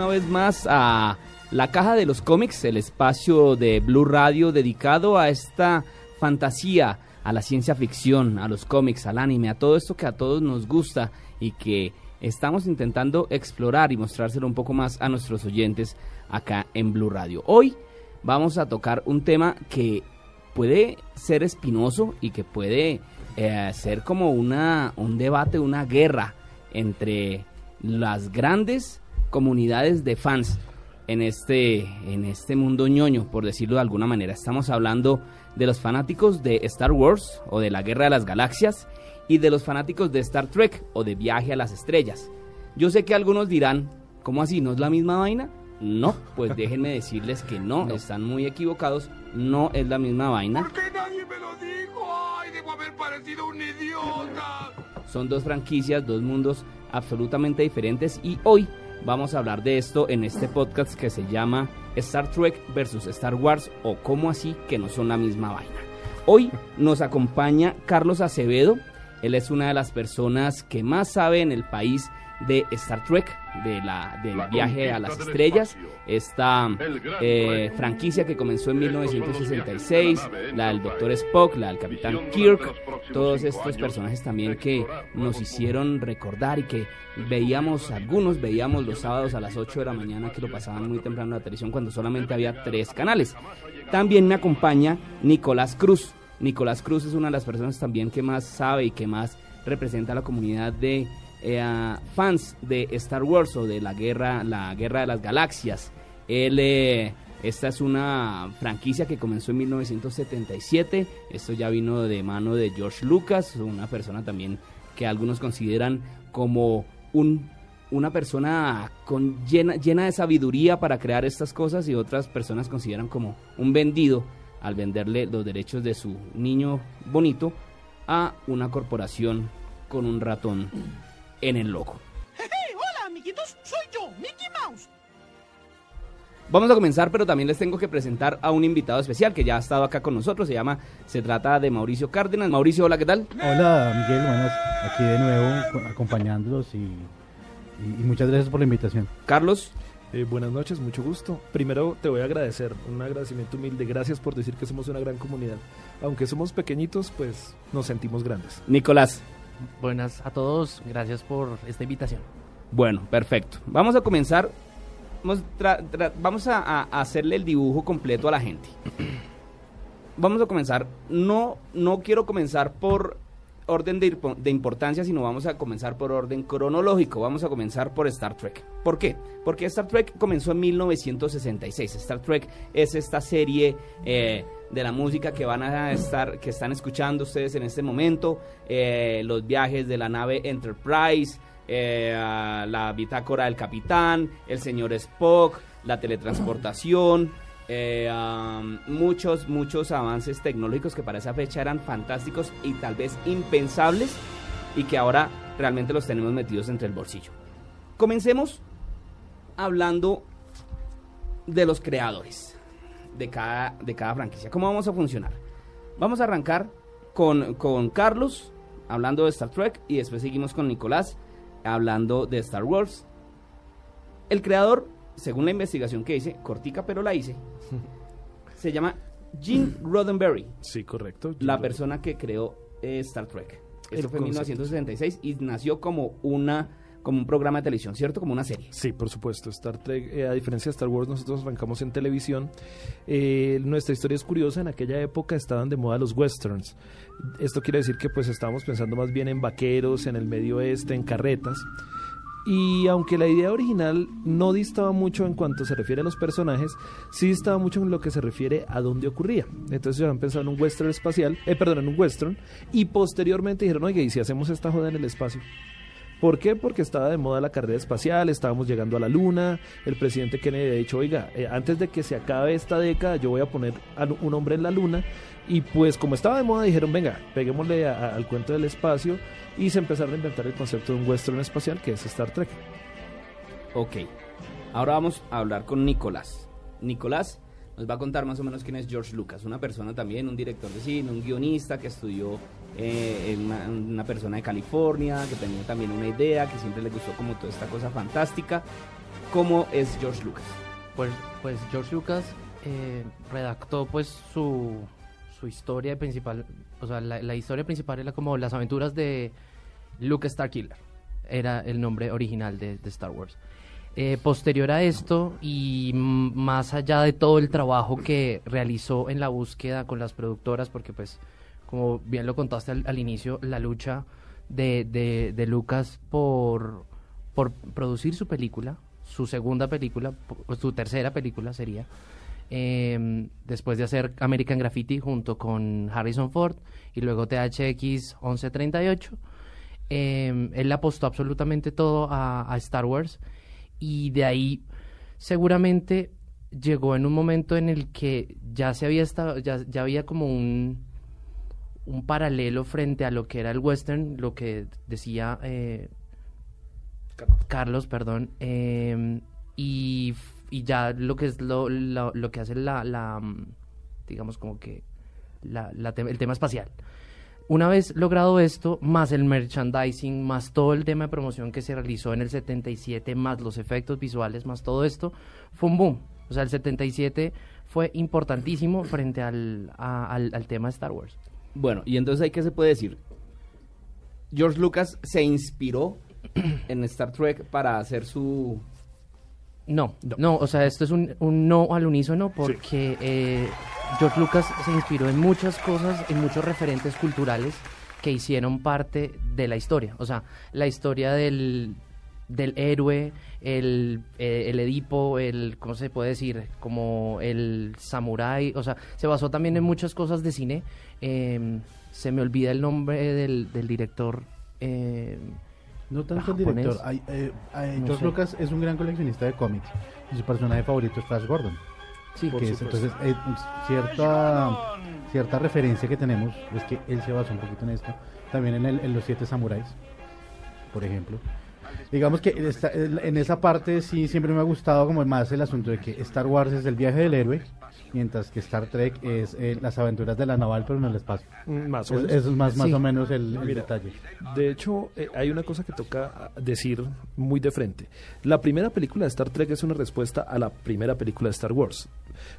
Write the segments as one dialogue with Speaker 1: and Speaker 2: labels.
Speaker 1: Una vez más a La Caja de los Cómics, el espacio de Blue Radio dedicado a esta fantasía, a la ciencia ficción, a los cómics, al anime, a todo esto que a todos nos gusta y que estamos intentando explorar y mostrárselo un poco más a nuestros oyentes acá en Blue Radio. Hoy vamos a tocar un tema que puede ser espinoso y que puede eh, ser como una, un debate, una guerra entre las grandes comunidades de fans en este, en este mundo ñoño, por decirlo de alguna manera. Estamos hablando de los fanáticos de Star Wars o de la Guerra de las Galaxias y de los fanáticos de Star Trek o de Viaje a las Estrellas. Yo sé que algunos dirán, ¿cómo así? ¿No es la misma vaina? No, pues déjenme decirles que no, están muy equivocados, no es la misma vaina.
Speaker 2: ¿Por qué nadie me lo dijo? ¡Ay, debo haber parecido un idiota!
Speaker 1: Son dos franquicias, dos mundos absolutamente diferentes y hoy vamos a hablar de esto en este podcast que se llama Star Trek versus Star Wars o cómo así que no son la misma vaina. Hoy nos acompaña Carlos Acevedo, él es una de las personas que más sabe en el país de Star Trek, de la, del
Speaker 2: La
Speaker 1: viaje a las estrellas, esta eh, franquicia que comenzó en
Speaker 2: Estos son los
Speaker 1: 1966,
Speaker 2: viajes de la
Speaker 1: del. Doctor Spock, la del Capitán Kirk, todos estos personajes también que nos hicieron recordar y que veíamos, algunos veíamos los sábados a las 8 de la mañana que lo pasaban muy temprano en la televisión cuando solamente había tres canales. También me acompaña Nicolás Cruz. Nicolás Cruz es una de las personas también que más sabe y que más representa a la comunidad de eh, fans de Star Wars o de la guerra, la guerra de las galaxias. Él, eh, esta es una franquicia que comenzó en 1977. Esto ya vino de mano de George Lucas, una persona también que algunos consideran como un, una persona con llena, llena de sabiduría para crear estas cosas y otras personas consideran como un vendido al venderle los derechos de su niño bonito a una corporación con un ratón en el logo.
Speaker 3: Hey, hola, amiguitos, soy yo, Mickey Mouse.
Speaker 1: Vamos a comenzar, pero también les tengo que presentar a un invitado especial que ya ha estado acá con nosotros. Se llama, se trata de Mauricio Cárdenas. Mauricio, hola, ¿qué tal?
Speaker 4: Hola Miguel, buenas, aquí de nuevo co- acompañándolos y, y- y muchas gracias por la invitación.
Speaker 1: Carlos,
Speaker 5: Eh, buenas noches, mucho gusto. Primero te voy a agradecer, un agradecimiento humilde. Gracias por decir que somos una gran comunidad. Aunque somos pequeñitos, pues nos sentimos grandes.
Speaker 1: Nicolás.
Speaker 6: Buenas a todos, gracias por esta invitación.
Speaker 1: Bueno, perfecto. Vamos a comenzar. Vamos, tra- tra- vamos a, a- a hacerle el dibujo completo a la gente. Vamos a comenzar. No, no quiero comenzar por orden de, de importancia, sino vamos a comenzar por orden cronológico. Vamos a comenzar por Star Trek. ¿Por qué? Porque Star Trek comenzó en 1966. Star Trek es esta serie eh, de la música que van a estar, que están escuchando ustedes en este momento. eh, los viajes de la nave Enterprise, eh, la bitácora del capitán, el señor Spock, la teletransportación, eh, muchos, muchos avances tecnológicos que para esa fecha eran fantásticos y tal vez impensables y que ahora realmente los tenemos metidos entre el bolsillo. Comencemos hablando de los creadores de cada, de cada franquicia. ¿Cómo vamos a funcionar? Vamos a arrancar con, con Carlos hablando de Star Trek y después seguimos con Nicolás hablando de Star Wars. El creador, según la investigación que hice, cortica pero la hice, se llama Gene Roddenberry,
Speaker 5: Sí, correcto.
Speaker 1: la persona que creó eh, Star Trek. Esto fue en
Speaker 5: concepto.
Speaker 1: 1966 y nació como una como un programa de televisión, ¿cierto? Como una serie.
Speaker 5: Sí, por supuesto. Star Trek, eh, a diferencia de Star Wars, nosotros arrancamos en televisión. Eh, nuestra historia es curiosa. En aquella época estaban de moda los westerns. Esto quiere decir que pues estábamos pensando más bien en vaqueros, en el medio oeste, en carretas. Y aunque la idea original no distaba mucho en cuanto se refiere a los personajes, sí distaba mucho en lo que se refiere a dónde ocurría. Entonces ya han pensado en un western espacial, eh, perdón, en un western, y posteriormente dijeron, oye, ¿y si hacemos esta joda en el espacio? ¿Por qué? Porque estaba de moda la carrera espacial, estábamos llegando a la luna, el presidente Kennedy ha dicho, oiga, eh, antes de que se acabe esta década yo voy a poner a un hombre en la luna, y pues como estaba de moda dijeron, venga, peguémosle al cuento del espacio, y se empezaron a inventar el concepto de un western espacial que es Star Trek.
Speaker 1: Ok. Ahora vamos a hablar con Nicolás. Nicolás nos va a contar más o menos quién es George Lucas, una persona también, un director de cine, un guionista que estudió eh, una, persona de California, que tenía también una idea, que siempre le gustó como toda esta cosa fantástica. ¿Cómo es George Lucas?
Speaker 6: Pues, pues George Lucas eh, redactó pues su, su historia principal, o sea, la, la historia principal era como las aventuras de Luke Starkiller, era el nombre original de, de Star Wars. Eh, posterior a esto y más allá de todo el trabajo que realizó en la búsqueda con las productoras, porque pues como bien lo contaste al, inicio, la lucha de, de, Lucas por, por producir su película, su segunda película, su tercera película sería, eh, después de hacer American Graffiti junto con Harrison Ford y luego THX 1138. Eh, él apostó absolutamente todo a Star Wars y de ahí seguramente llegó en un momento en el que ya se había estado, ya, ya había como un, un paralelo frente a lo que era el western, lo que decía eh, Carlos, perdón, eh, y, y ya lo que es lo, lo, lo que hace la, la, digamos como que la, la el tema espacial. Una vez logrado esto, más el merchandising, más todo el tema de promoción que se realizó en el 77, más los efectos visuales, más todo esto, fue un boom. O sea, el 77 fue importantísimo frente al, al tema de Star Wars.
Speaker 1: Bueno, y entonces ahí qué se puede decir. George Lucas se inspiró en Star Trek para hacer su...
Speaker 6: No, no, o sea, esto es un, un no al unísono porque eh, George Lucas se inspiró en muchas cosas, en muchos referentes culturales que hicieron parte de la historia. O sea, la historia del, del héroe, el, eh, el Edipo, el, ¿cómo se puede decir? Como el samurái, o sea, se basó también en muchas cosas de cine. Eh, se me olvida el nombre del, del director. eh,
Speaker 4: No tanto el director. Eh,
Speaker 6: No
Speaker 4: George
Speaker 6: sé.
Speaker 4: Lucas es un gran coleccionista de cómics y su personaje favorito es Flash Gordon.
Speaker 6: sí,
Speaker 4: que es, entonces, eh, cierta, cierta referencia que tenemos es que él se basó un poquito en esto. También en, el- en los siete samuráis, por ejemplo. Digamos que esta- en esa parte sí siempre me ha gustado como más el asunto de que Star Wars es el viaje del héroe, mientras que Star Trek es eh, las aventuras de la naval pero en el espacio.
Speaker 5: Mm, Más o
Speaker 4: Es-
Speaker 5: menos.
Speaker 4: Eso es más, más
Speaker 6: Sí.
Speaker 4: o menos el, el
Speaker 5: Mira,
Speaker 4: detalle.
Speaker 5: De hecho, eh, hay una cosa que toca ah, decir muy de frente. La primera película de Star Trek es una respuesta a la primera película de Star Wars.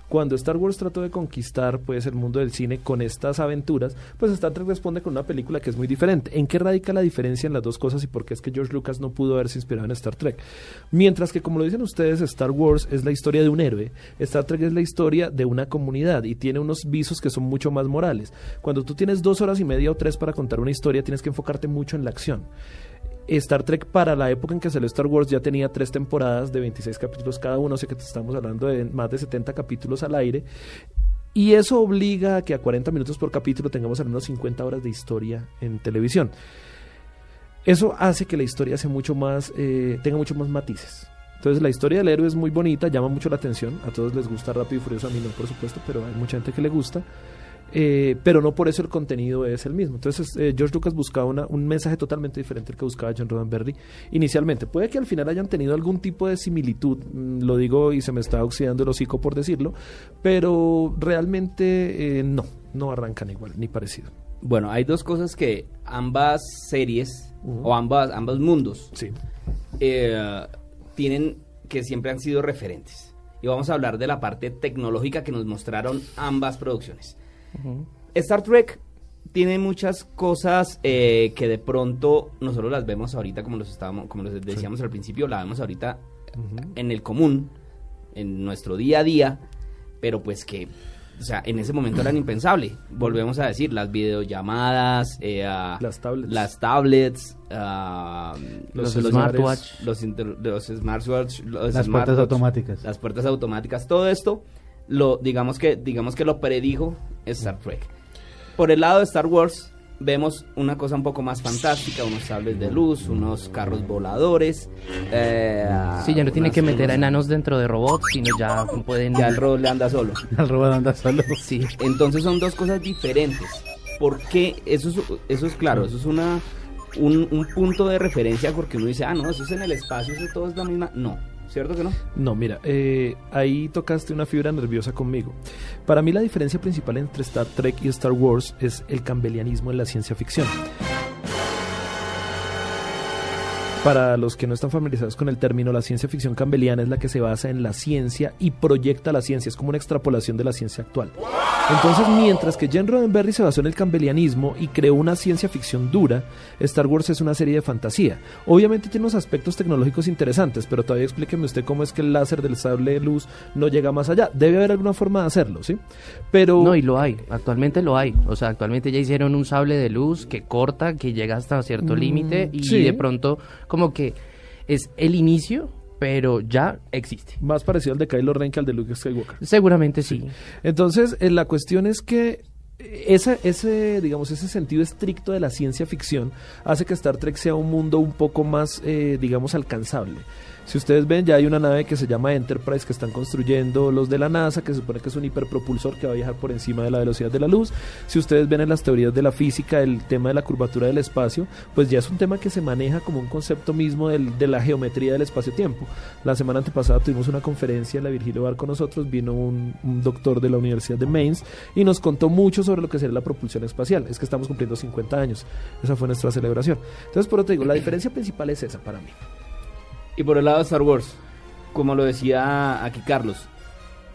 Speaker 5: Cuando Star Wars trató de conquistar pues el mundo del cine con estas aventuras, pues Star Trek responde con una película que es muy diferente. ¿En qué radica la diferencia en las dos cosas y por qué es que George Lucas no pudo haberse inspirado en Star Trek? Mientras que como lo dicen ustedes, Star Wars es la historia de un héroe, Star Trek es la historia de una comunidad y tiene unos visos que son mucho más morales. Cuando tú tienes dos horas y media o tres para contar una historia, tienes que enfocarte mucho en la acción. Star Trek para la época en que salió Star Wars ya tenía tres temporadas de 26 capítulos cada uno, sea que estamos hablando de más de 70 capítulos al aire. Y eso obliga a que a 40 minutos por capítulo tengamos al menos 50 horas de historia en televisión. Eso hace que la historia sea mucho más, eh, tenga mucho más matices. Entonces la historia del héroe es muy bonita, llama mucho la atención. A todos les gusta Rápido y Furioso, a mí no, por supuesto, pero hay mucha gente que le gusta. Eh, pero no por eso el contenido es el mismo. Entonces, eh, George Lucas buscaba una- un mensaje totalmente diferente al que buscaba John Roddenberry inicialmente. Puede que al final hayan tenido algún tipo de similitud, mm, lo digo y se me está oxidando el hocico por decirlo, pero realmente eh, no, no arrancan igual, ni parecido.
Speaker 1: Bueno, hay dos cosas que ambas series o ambas, ambos mundos
Speaker 5: Sí.
Speaker 1: tienen que siempre han sido referentes. Y vamos a hablar de la parte tecnológica que nos mostraron ambas producciones. Star Trek tiene muchas cosas eh, que de pronto nosotros las vemos ahorita, como los estábamos, como les decíamos al principio, la vemos ahorita en el común, en nuestro día a día, pero pues que, o sea, en ese momento eran impensable. Volvemos a decir, las videollamadas, eh,
Speaker 5: Las tablets.
Speaker 1: las tablets, ah,
Speaker 6: Los smartwatch.
Speaker 1: los, inter- los smartwatch, los
Speaker 4: Las puertas automáticas.
Speaker 1: las puertas automáticas, todo esto, lo digamos que digamos que lo predijo Star Trek. Por el lado de Star Wars vemos una cosa un poco más fantástica, unos sables de luz, unos carros voladores. eh,
Speaker 6: Sí, ya no tiene que meter a enanos dentro de robots, sino ya pueden...
Speaker 1: Ya el robot le anda solo.
Speaker 4: Al robot anda solo.
Speaker 6: Sí.
Speaker 1: Entonces son dos cosas diferentes. ¿Por qué? Eso es, eso es claro, eso es una un, un punto de referencia porque uno dice, ah, no, eso es en el espacio, eso todo es la misma. No, ¿cierto que no?
Speaker 5: No, mira, eh, ahí tocaste una fibra nerviosa conmigo. Para mí la diferencia principal entre Star Trek y Star Wars es el campbellianismo en la ciencia ficción. Para los que no están familiarizados con el término, la ciencia ficción campbelliana es la que se basa en la ciencia y proyecta la ciencia, es como una extrapolación de la ciencia actual. Entonces, mientras que Jen Roddenberry se basó en el campbellianismo y creó una ciencia ficción dura, Star Wars es una serie de fantasía. Obviamente tiene unos aspectos tecnológicos interesantes, pero todavía explíqueme usted cómo es que el láser del sable de luz no llega más allá. Debe haber alguna forma de hacerlo, ¿sí? Pero
Speaker 6: No, y lo hay, actualmente lo hay. O sea, actualmente ya hicieron un sable de luz que corta, que llega hasta cierto
Speaker 5: Mm,
Speaker 6: límite y
Speaker 5: sí.
Speaker 6: de pronto como que es el inicio, pero ya existe.
Speaker 5: más parecido al de Kylo Ren que al de Luke Skywalker.
Speaker 6: Seguramente sí.
Speaker 5: Entonces, eh, la cuestión es que esa, ese, digamos, ese sentido estricto de la ciencia ficción hace que Star Trek sea un mundo un poco más, eh, digamos, alcanzable. Si ustedes ven, ya hay una nave que se llama Enterprise que están construyendo los de la NASA, que se supone que es un hiperpropulsor que va a viajar por encima de la velocidad de la luz. Si ustedes ven en las teorías de la física el tema de la curvatura del espacio, pues ya es un tema que se maneja como un concepto mismo del- de la geometría del espacio-tiempo. La semana antepasada tuvimos una conferencia en la Virgilio Bar con nosotros, vino un, doctor de la Universidad de Mainz y nos contó mucho sobre lo que sería la propulsión espacial. Es que estamos cumpliendo 50 años. Esa fue nuestra celebración. Entonces, por eso te digo, la diferencia principal es esa para mí.
Speaker 1: Y por el lado de Star Wars, como lo decía aquí Carlos,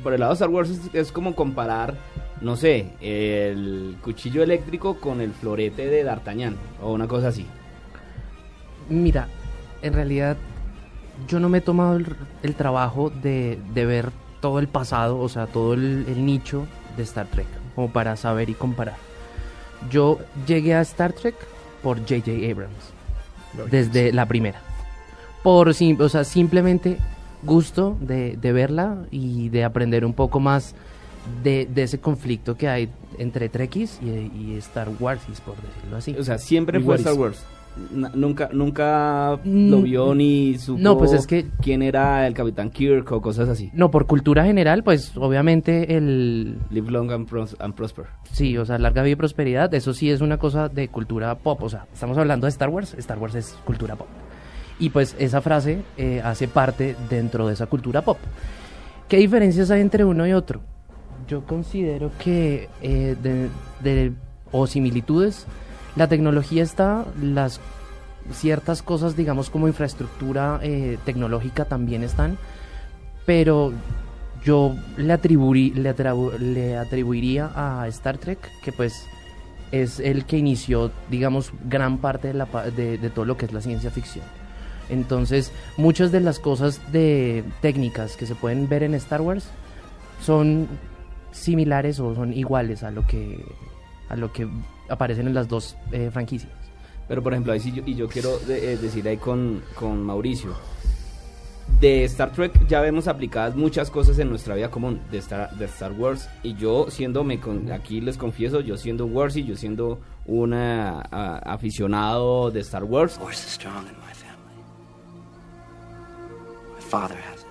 Speaker 1: por el lado de Star Wars es, es como comparar, no sé, el cuchillo eléctrico con el florete de D'Artagnan o una cosa así.
Speaker 6: Mira, en realidad yo no me he tomado el, el trabajo de, de ver todo el pasado, o sea, todo el, el nicho de Star Trek, como para saber y comparar. Yo llegué a Star Trek por J.J. Abrams, desde la primera. Por, o sea, simplemente gusto de, de verla y de aprender un poco más de, de ese conflicto que hay entre Trekkies y, y Star Wars, por decirlo así.
Speaker 1: O sea, siempre fue. Star Wars. Na- nunca nunca
Speaker 6: Mm,
Speaker 1: lo vio ni supo
Speaker 6: no, pues es que-
Speaker 1: quién era el Capitán Kirk o cosas así.
Speaker 6: No, por cultura general, pues obviamente el...
Speaker 1: Live long and, pros- and prosper.
Speaker 6: Sí, o sea, larga vida y prosperidad, eso sí es una cosa de cultura pop. O sea, estamos hablando de Star Wars, Star Wars es cultura pop. Y pues esa frase eh, hace parte dentro de esa cultura pop. ¿Qué diferencias hay entre uno y otro? Yo considero que eh, o similitudes, la tecnología está, las ciertas cosas, digamos, como infraestructura eh, tecnológica también están, pero yo le, atribuiría a Star Trek que pues es el que inició, digamos, gran parte de, la, de, de todo lo que es la ciencia ficción. Entonces, muchas de las cosas de técnicas que se pueden ver en Star Wars son similares o son iguales a lo que a lo que aparecen en las dos eh, franquicias.
Speaker 1: Pero por ejemplo, ahí sí yo, y yo quiero de- eh, decir ahí con, con Mauricio. De Star Trek ya vemos aplicadas muchas cosas en nuestra vida común de Star, de Star Wars. Y yo siendo, me con- aquí les confieso, yo siendo un Warsy, yo siendo un aficionado de Star Wars,
Speaker 7: father has it.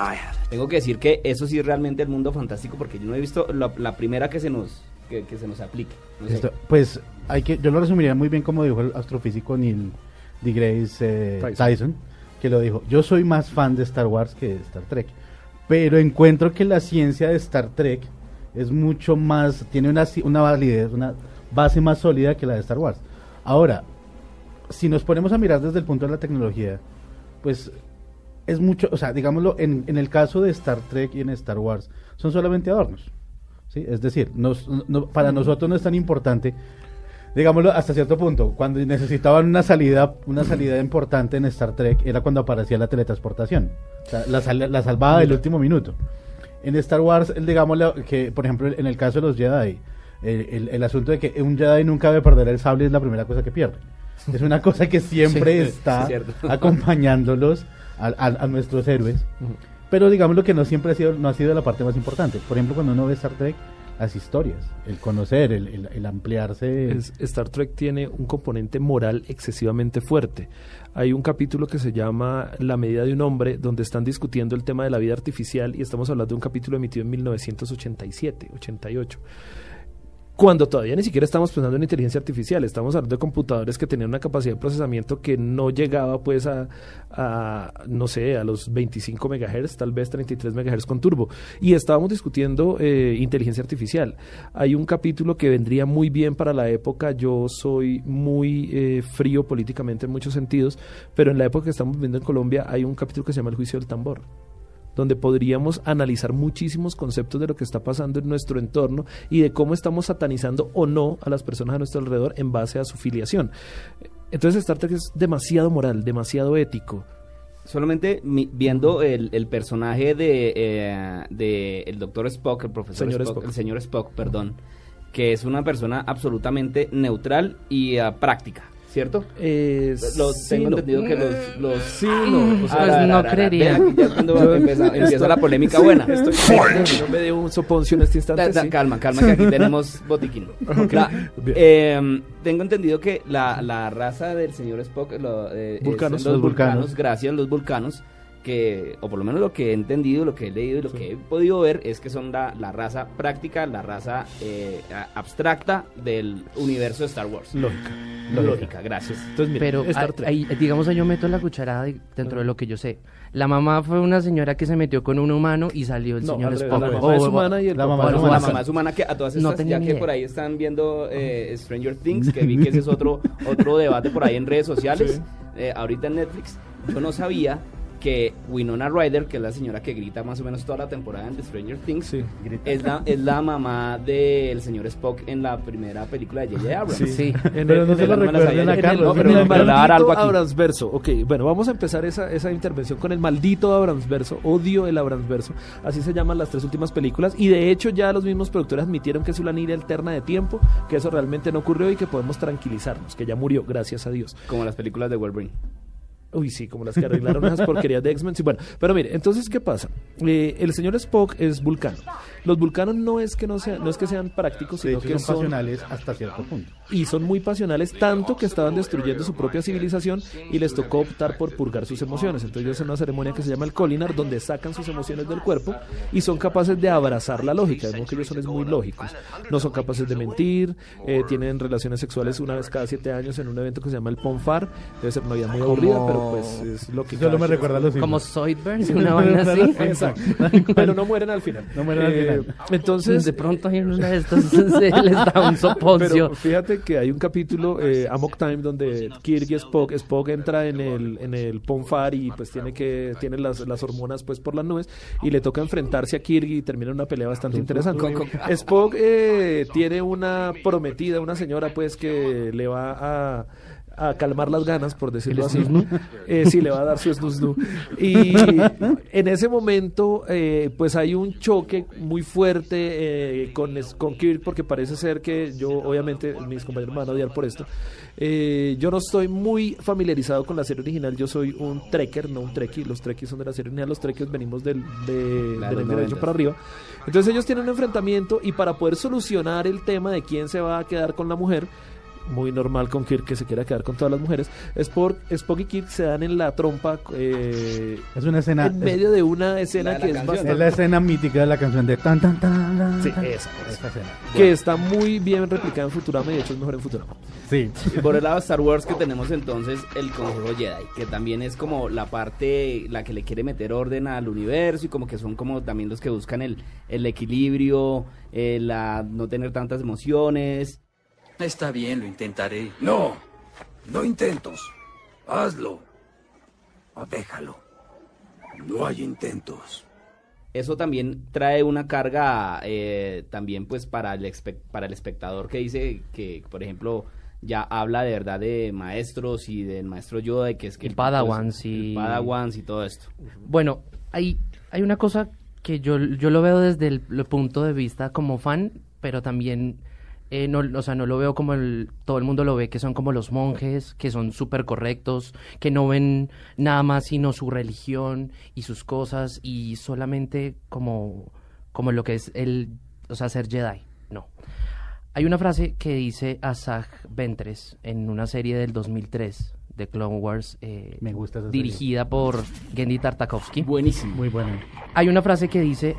Speaker 7: I have it.
Speaker 1: tengo que decir que eso sí es realmente el mundo fantástico porque yo no he visto la, la primera que se nos que, que se nos aplique. No sé.
Speaker 4: Esto, pues hay que, yo lo resumiría muy bien como dijo el astrofísico Neil deGrasse eh,
Speaker 5: Tyson.
Speaker 4: Tyson, que lo dijo, yo soy más fan de Star Wars que de Star Trek, pero encuentro que la ciencia de Star Trek es mucho más, tiene una, una validez, una base más sólida que la de Star Wars. Ahora, si nos ponemos a mirar desde el punto de la tecnología, pues es mucho, o sea, digámoslo, en, en el caso de Star Trek y en Star Wars, son solamente adornos. ¿sí? Es decir, nos- no- para nosotros no es tan importante, digámoslo hasta cierto punto, cuando necesitaban una salida, una salida importante en Star Trek era cuando aparecía la teletransportación, o sea, la, sal- la salvada del último minuto. En Star Wars, el, digámoslo, que por ejemplo en el caso de los Jedi, el, el- el asunto de que un Jedi nunca debe perder el sable es la primera cosa que pierde. Es una cosa que siempre
Speaker 1: Sí,
Speaker 4: está
Speaker 1: es
Speaker 4: acompañándolos a, a- a nuestros héroes. Pero digamos lo que no siempre ha sido, no ha sido la parte más importante. Por ejemplo, cuando uno ve Star Trek, las historias, el conocer, el, el- el ampliarse.
Speaker 5: Es- Star Trek tiene un componente moral excesivamente fuerte. Hay un capítulo que se llama La medida de un hombre, donde están discutiendo el tema de la vida artificial y estamos hablando de un capítulo emitido en 1987, 88. Cuando todavía ni siquiera estamos pensando en inteligencia artificial, estamos hablando de computadores que tenían una capacidad de procesamiento que no llegaba pues a, no sé, a los 25 megahertz, tal vez 33 megahertz con turbo. Y estábamos discutiendo eh, inteligencia artificial. Hay un capítulo que vendría muy bien para la época. Yo soy muy eh, frío políticamente en muchos sentidos, pero en la época que estamos viviendo en Colombia hay un capítulo que se llama El juicio del tambor donde podríamos analizar muchísimos conceptos de lo que está pasando en nuestro entorno y de cómo estamos satanizando o no a las personas a nuestro alrededor en base a su filiación. Entonces Star Trek es demasiado moral, demasiado ético.
Speaker 1: Solamente mi- viendo el, el personaje de, eh, de el doctor Spock, el profesor Spock. el señor Spock, perdón, que es una persona absolutamente neutral y ah, práctica, ¿cierto?
Speaker 5: Eh,
Speaker 1: Lo,
Speaker 5: sí,
Speaker 1: tengo
Speaker 5: no.
Speaker 1: entendido que los... los
Speaker 5: Sí, no. o sea,
Speaker 6: Pues
Speaker 1: Ah,
Speaker 6: no
Speaker 1: ra,
Speaker 6: creería.
Speaker 1: ya cuando empieza, empieza la polémica buena.
Speaker 5: Estoy no me dio un soponcio en este instante.
Speaker 1: Da- da-
Speaker 5: sí.
Speaker 1: Calma, calma, que aquí tenemos botiquín. Eh, tengo entendido que la, la raza del señor Spock, lo, eh,
Speaker 5: Vulcanos.
Speaker 1: los
Speaker 4: Los
Speaker 1: vulcanos,
Speaker 4: vulcanos.
Speaker 1: gracias, los vulcanos, que, o por lo menos lo que he entendido, lo que he leído y lo que he podido ver, es que son la, la raza práctica, la raza eh, abstracta del universo de Star Wars.
Speaker 5: Lógica.
Speaker 1: Lógica, gracias.
Speaker 5: Entonces, mira,
Speaker 6: Pero
Speaker 5: Star
Speaker 6: ahí-
Speaker 5: Trek.
Speaker 6: ahí, digamos, ahí yo meto la cucharada de- dentro de lo que yo sé. La mamá fue una señora que se metió con un humano y salió el
Speaker 5: No,
Speaker 6: señor Spock.
Speaker 5: la mamá es humana y el
Speaker 4: La mamá
Speaker 5: es
Speaker 4: es
Speaker 1: la
Speaker 4: humana.
Speaker 1: mamá es humana que a todas
Speaker 6: No
Speaker 1: estas,
Speaker 6: tenía
Speaker 1: ya que
Speaker 6: idea.
Speaker 1: por ahí están viendo eh, Stranger Things, que vi que ese es otro, otro debate por ahí en redes sociales,
Speaker 5: Sí.
Speaker 1: eh, ahorita en Netflix, yo no sabía que Winona Ryder, que es la señora que grita más o menos toda la temporada en The Stranger Things,
Speaker 5: Sí.
Speaker 1: es, la, es la mamá del señor Spock en la primera película de J.J. Abrams.
Speaker 5: Sí.
Speaker 6: Sí.
Speaker 5: En
Speaker 4: Pero
Speaker 5: el-
Speaker 4: no se lo
Speaker 1: no
Speaker 4: recuerden a
Speaker 1: yo.
Speaker 5: En el-
Speaker 4: Carlos.
Speaker 1: pero
Speaker 5: en el maldito
Speaker 1: algo aquí.
Speaker 5: Abramsverso. Ok, bueno, vamos a empezar esa, esa intervención con el maldito Abramsverso. Odio el Abramsverso. Así se llaman las tres últimas películas. Y de hecho, ya los mismos productores admitieron que es una línea alterna de tiempo, que eso realmente no ocurrió y que podemos tranquilizarnos, que ya murió, gracias a Dios.
Speaker 1: Como las películas de Wolverine.
Speaker 5: Uy, sí, como las que arreglaron esas porquerías de X-Men. Sí, bueno, pero mire, entonces, ¿qué pasa? Eh, el señor Spock es vulcano. Los vulcanos no es que no sean, no es que sean prácticos, sino
Speaker 4: hecho,
Speaker 5: que
Speaker 4: son pasionales hasta cierto punto.
Speaker 5: y son muy pasionales tanto que estaban destruyendo su propia civilización y les tocó optar por purgar sus emociones. Entonces ellos hacen una ceremonia que se llama el Colinar donde sacan sus emociones del cuerpo y son capaces de abrazar la lógica. Vemos que ellos son muy lógicos. No son capaces de mentir, eh, tienen relaciones sexuales una vez cada siete años en un evento que se llama el Ponfar. Debe ser una vida muy aburrida, pero pues es lo que
Speaker 4: Solo
Speaker 5: cada
Speaker 4: me recuerda a los
Speaker 6: Como. Zoidberg, una vaina así.
Speaker 5: Exacto. Pero no mueren al final.
Speaker 4: No mueren al
Speaker 5: Eh, Entonces,
Speaker 6: de pronto hay una de estas se les da un soponcio.
Speaker 5: Pero fíjate que hay un capítulo, eh, Amok Time, donde Kirk y Spock, Spock entra en el, en el Ponfar y pues tiene que, tiene las, las hormonas pues por las nubes y le toca enfrentarse a Kirk y termina una pelea bastante interesante. Spock eh, tiene una prometida, una señora pues que le va a a calmar las ganas, por decirlo así. Eh, sí, le va a dar su. Y en ese momento, eh, pues hay un choque muy fuerte eh, con, con Kirk, porque parece ser que yo, obviamente, mis compañeros me van a odiar por esto. Eh, yo no estoy muy familiarizado con la serie original, yo soy un trekker, no un trekkie. Los trekkies son de la serie original, los trekkies venimos del, de,
Speaker 1: La de
Speaker 5: del derecho
Speaker 1: 90s.
Speaker 5: para arriba. Entonces ellos tienen un enfrentamiento y para poder solucionar el tema de quién se va a quedar con la mujer, muy normal con Kirk que se quiera quedar con todas las mujeres, Spock, Spock y Kirk se dan en la trompa eh,
Speaker 4: Es una escena.
Speaker 5: en medio de una escena
Speaker 1: de
Speaker 5: que es
Speaker 1: canción.
Speaker 4: es,
Speaker 5: bastante...
Speaker 4: la escena mítica de la canción de tan tan tan. tan,
Speaker 5: Sí,
Speaker 4: tan.
Speaker 5: esa, esa.
Speaker 4: Esa escena.
Speaker 5: que está muy bien replicada en Futurama y de hecho es mejor en Futurama.
Speaker 4: Sí.
Speaker 1: Y por el lado de Star Wars que tenemos entonces el Consejo Jedi, que también es como la parte, la que le quiere meter orden al universo y como que son como también los que buscan el, el equilibrio, eh, la no tener tantas emociones.
Speaker 7: Está bien, lo intentaré.
Speaker 2: No, no intentos. Hazlo. O déjalo. No hay intentos.
Speaker 1: eso también trae una carga eh, también pues para el, para el espectador que dice que, por ejemplo, ya habla de verdad de maestros y del maestro Yoda, de que es que... El-
Speaker 6: Padawans
Speaker 1: el
Speaker 6: y-
Speaker 1: Padawans y todo esto.
Speaker 6: Bueno, hay, hay una cosa que yo, yo lo veo desde el, el punto de vista como fan, pero también, eh, no, o sea, no lo veo como el, todo el mundo lo ve, que son como los monjes, que son súper correctos, que no ven nada más sino su religión y sus cosas y solamente como, como lo que es el, o sea, ser Jedi. No. Hay una frase que dice Asajj Ventress en una serie del 2003 de Clone Wars eh,
Speaker 4: Me gusta serie.
Speaker 6: dirigida por Gendy Tartakovsky.
Speaker 1: Buenísimo.
Speaker 4: Muy bueno.
Speaker 6: Hay una frase que dice,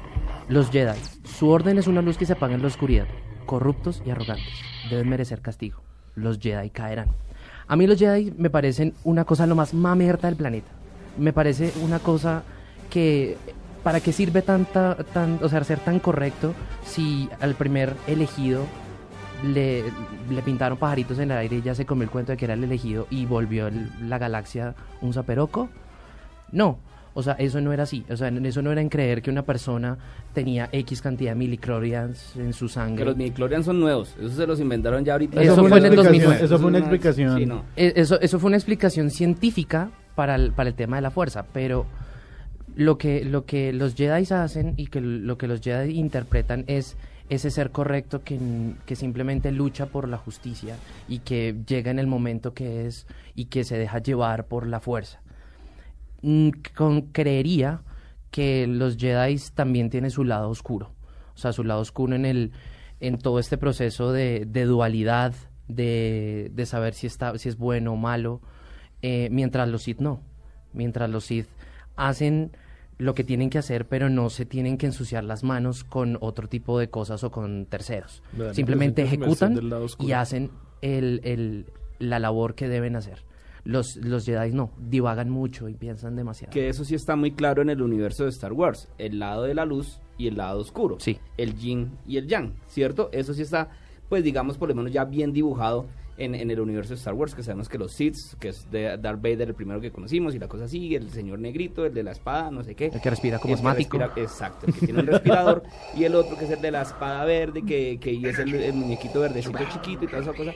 Speaker 6: los Jedi, su orden es una luz que se apaga en la oscuridad, corruptos y arrogantes, deben merecer castigo, los Jedi caerán. A mí los Jedi me parecen una cosa lo más mamerta del planeta. Me parece una cosa que, ¿para qué sirve tanta, tan, o sea, ser tan correcto si al primer elegido le, le pintaron pajaritos en el aire y ya se comió el cuento de que era el elegido y volvió el- la galaxia un zaperoco? No, o sea, eso no era así. O sea, eso no era en creer que una persona tenía X cantidad de miliclorians en su
Speaker 1: Que
Speaker 6: sangre.
Speaker 1: los midichlorians son nuevos, eso se los inventaron ya ahorita.
Speaker 6: Eso
Speaker 4: fue
Speaker 6: en el
Speaker 4: explicación,
Speaker 6: 2009.
Speaker 4: Eso fue una explicación.
Speaker 1: Sí, no.
Speaker 6: Eh, Eso, eso fue una explicación científica para el, para el tema de la fuerza, pero lo que, lo que los Jedi hacen y que lo que los Jedi interpretan es ese ser correcto que, que simplemente lucha por la justicia y que llega en el momento que es y que se deja llevar por la fuerza. Mm, con- creería que los Jedi también tienen su lado oscuro. O sea, su lado oscuro en el en todo este proceso de, de dualidad, de, de saber si está, si es bueno o malo, eh, mientras los Sith no. Mientras los Sith hacen lo que tienen que hacer, pero no se tienen que ensuciar las manos con otro tipo de cosas o con terceros. Simplemente ejecutan y hacen el, el- la labor que deben hacer. Los, los Jedi no, divagan mucho y piensan demasiado.
Speaker 1: Que eso sí está muy claro en el universo de Star Wars. El lado de la luz y el lado oscuro.
Speaker 6: Sí.
Speaker 1: El yin y el yang, ¿cierto? Eso sí está, pues digamos, por lo menos ya bien dibujado en, en el universo de Star Wars, que sabemos que los Sith, que es de Darth Vader el primero que conocimos y la cosa sigue, el señor negrito, el de la espada, no sé qué.
Speaker 6: El que respira como asmático.
Speaker 1: respira- exacto, el que tiene un respirador. y el otro que es el de la espada verde, que, que es el, el muñequito verdecito chiquito y toda esa cosa.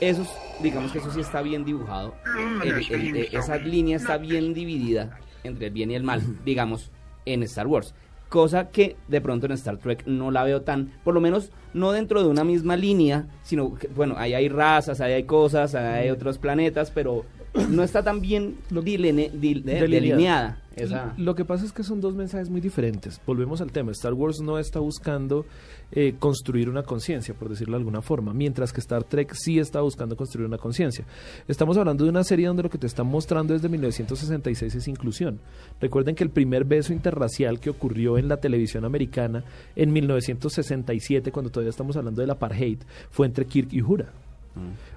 Speaker 1: Esos, digamos que eso sí está bien dibujado. El- el- esa línea está bien dividida entre el bien y el mal, digamos, en Star Wars. Cosa que de pronto en Star Trek no la veo tan, por lo menos no dentro de una misma línea, sino que, bueno, ahí hay razas, ahí hay cosas, ahí hay otros planetas, pero no está tan bien diline- dil- eh,
Speaker 5: Delineada.
Speaker 1: Esa.
Speaker 5: Lo que pasa es que son dos mensajes muy diferentes. Volvemos al tema. Star Wars no está buscando eh, construir una conciencia, por decirlo de alguna forma, mientras que Star Trek sí está buscando construir una conciencia. Estamos hablando de una serie donde lo que te están mostrando desde 1966 es inclusión. Recuerden que el primer beso interracial que ocurrió en la televisión americana en 1967, cuando todavía estamos hablando del apartheid, fue entre Kirk y Uhura.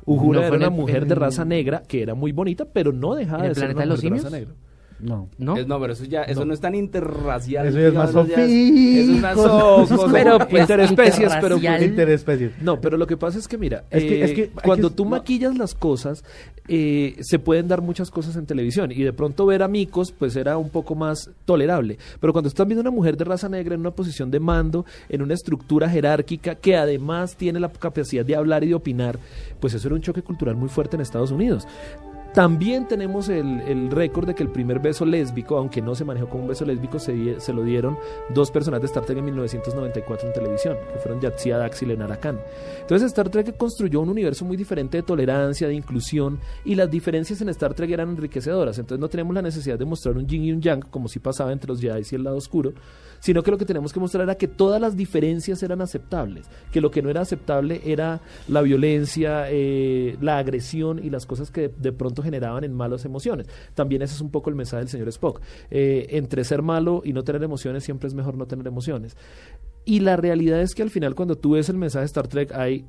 Speaker 5: Uhura
Speaker 6: ¿No
Speaker 5: era una
Speaker 6: el-
Speaker 5: mujer de raza negra que era muy bonita, pero no dejaba
Speaker 6: ¿En el
Speaker 5: de ser
Speaker 6: planeta
Speaker 5: una
Speaker 6: de los
Speaker 5: mujer de raza negra.
Speaker 4: No.
Speaker 6: ¿No?
Speaker 1: Es- no, pero eso ya, eso
Speaker 5: No.
Speaker 1: no, es tan interracial.
Speaker 4: Eso ya es más
Speaker 1: eso es más soco,
Speaker 6: Pero, pues,
Speaker 5: Interespecies, pero
Speaker 6: interracial.
Speaker 4: Interespecies.
Speaker 5: No, pero lo que pasa es que, mira,
Speaker 4: Es que-
Speaker 5: eh,
Speaker 4: es que hay
Speaker 5: cuando
Speaker 4: que-
Speaker 5: tú
Speaker 4: no.
Speaker 5: maquillas las cosas, eh, se pueden dar muchas cosas en televisión y de pronto ver a micos, pues era un poco más tolerable. Pero cuando estás viendo una mujer de raza negra en una posición de mando, en una estructura jerárquica que además tiene la capacidad de hablar y de opinar, pues eso era un choque cultural muy fuerte en Estados Unidos. También tenemos el, el récord de que el primer beso lésbico, aunque no se manejó como un beso lésbico, se, se lo dieron dos personas de Star Trek en 1994 en televisión, que fueron Yatsia Dax y Lenara Khan. Entonces Star Trek construyó un universo muy diferente de tolerancia, de inclusión, y las diferencias en Star Trek eran enriquecedoras. Entonces no tenemos la necesidad de mostrar un yin y un yang, como si pasaba entre los Jedi y el lado oscuro, sino que lo que tenemos que mostrar era que todas las diferencias eran aceptables, que lo que no era aceptable era la violencia, eh, la agresión y las cosas que de, pronto generaban en malas emociones. También ese es un poco el mensaje del señor Spock. Eh, entre ser malo y no tener emociones siempre es mejor no tener emociones. Y la realidad es que al final cuando tú ves el mensaje de Star Trek hay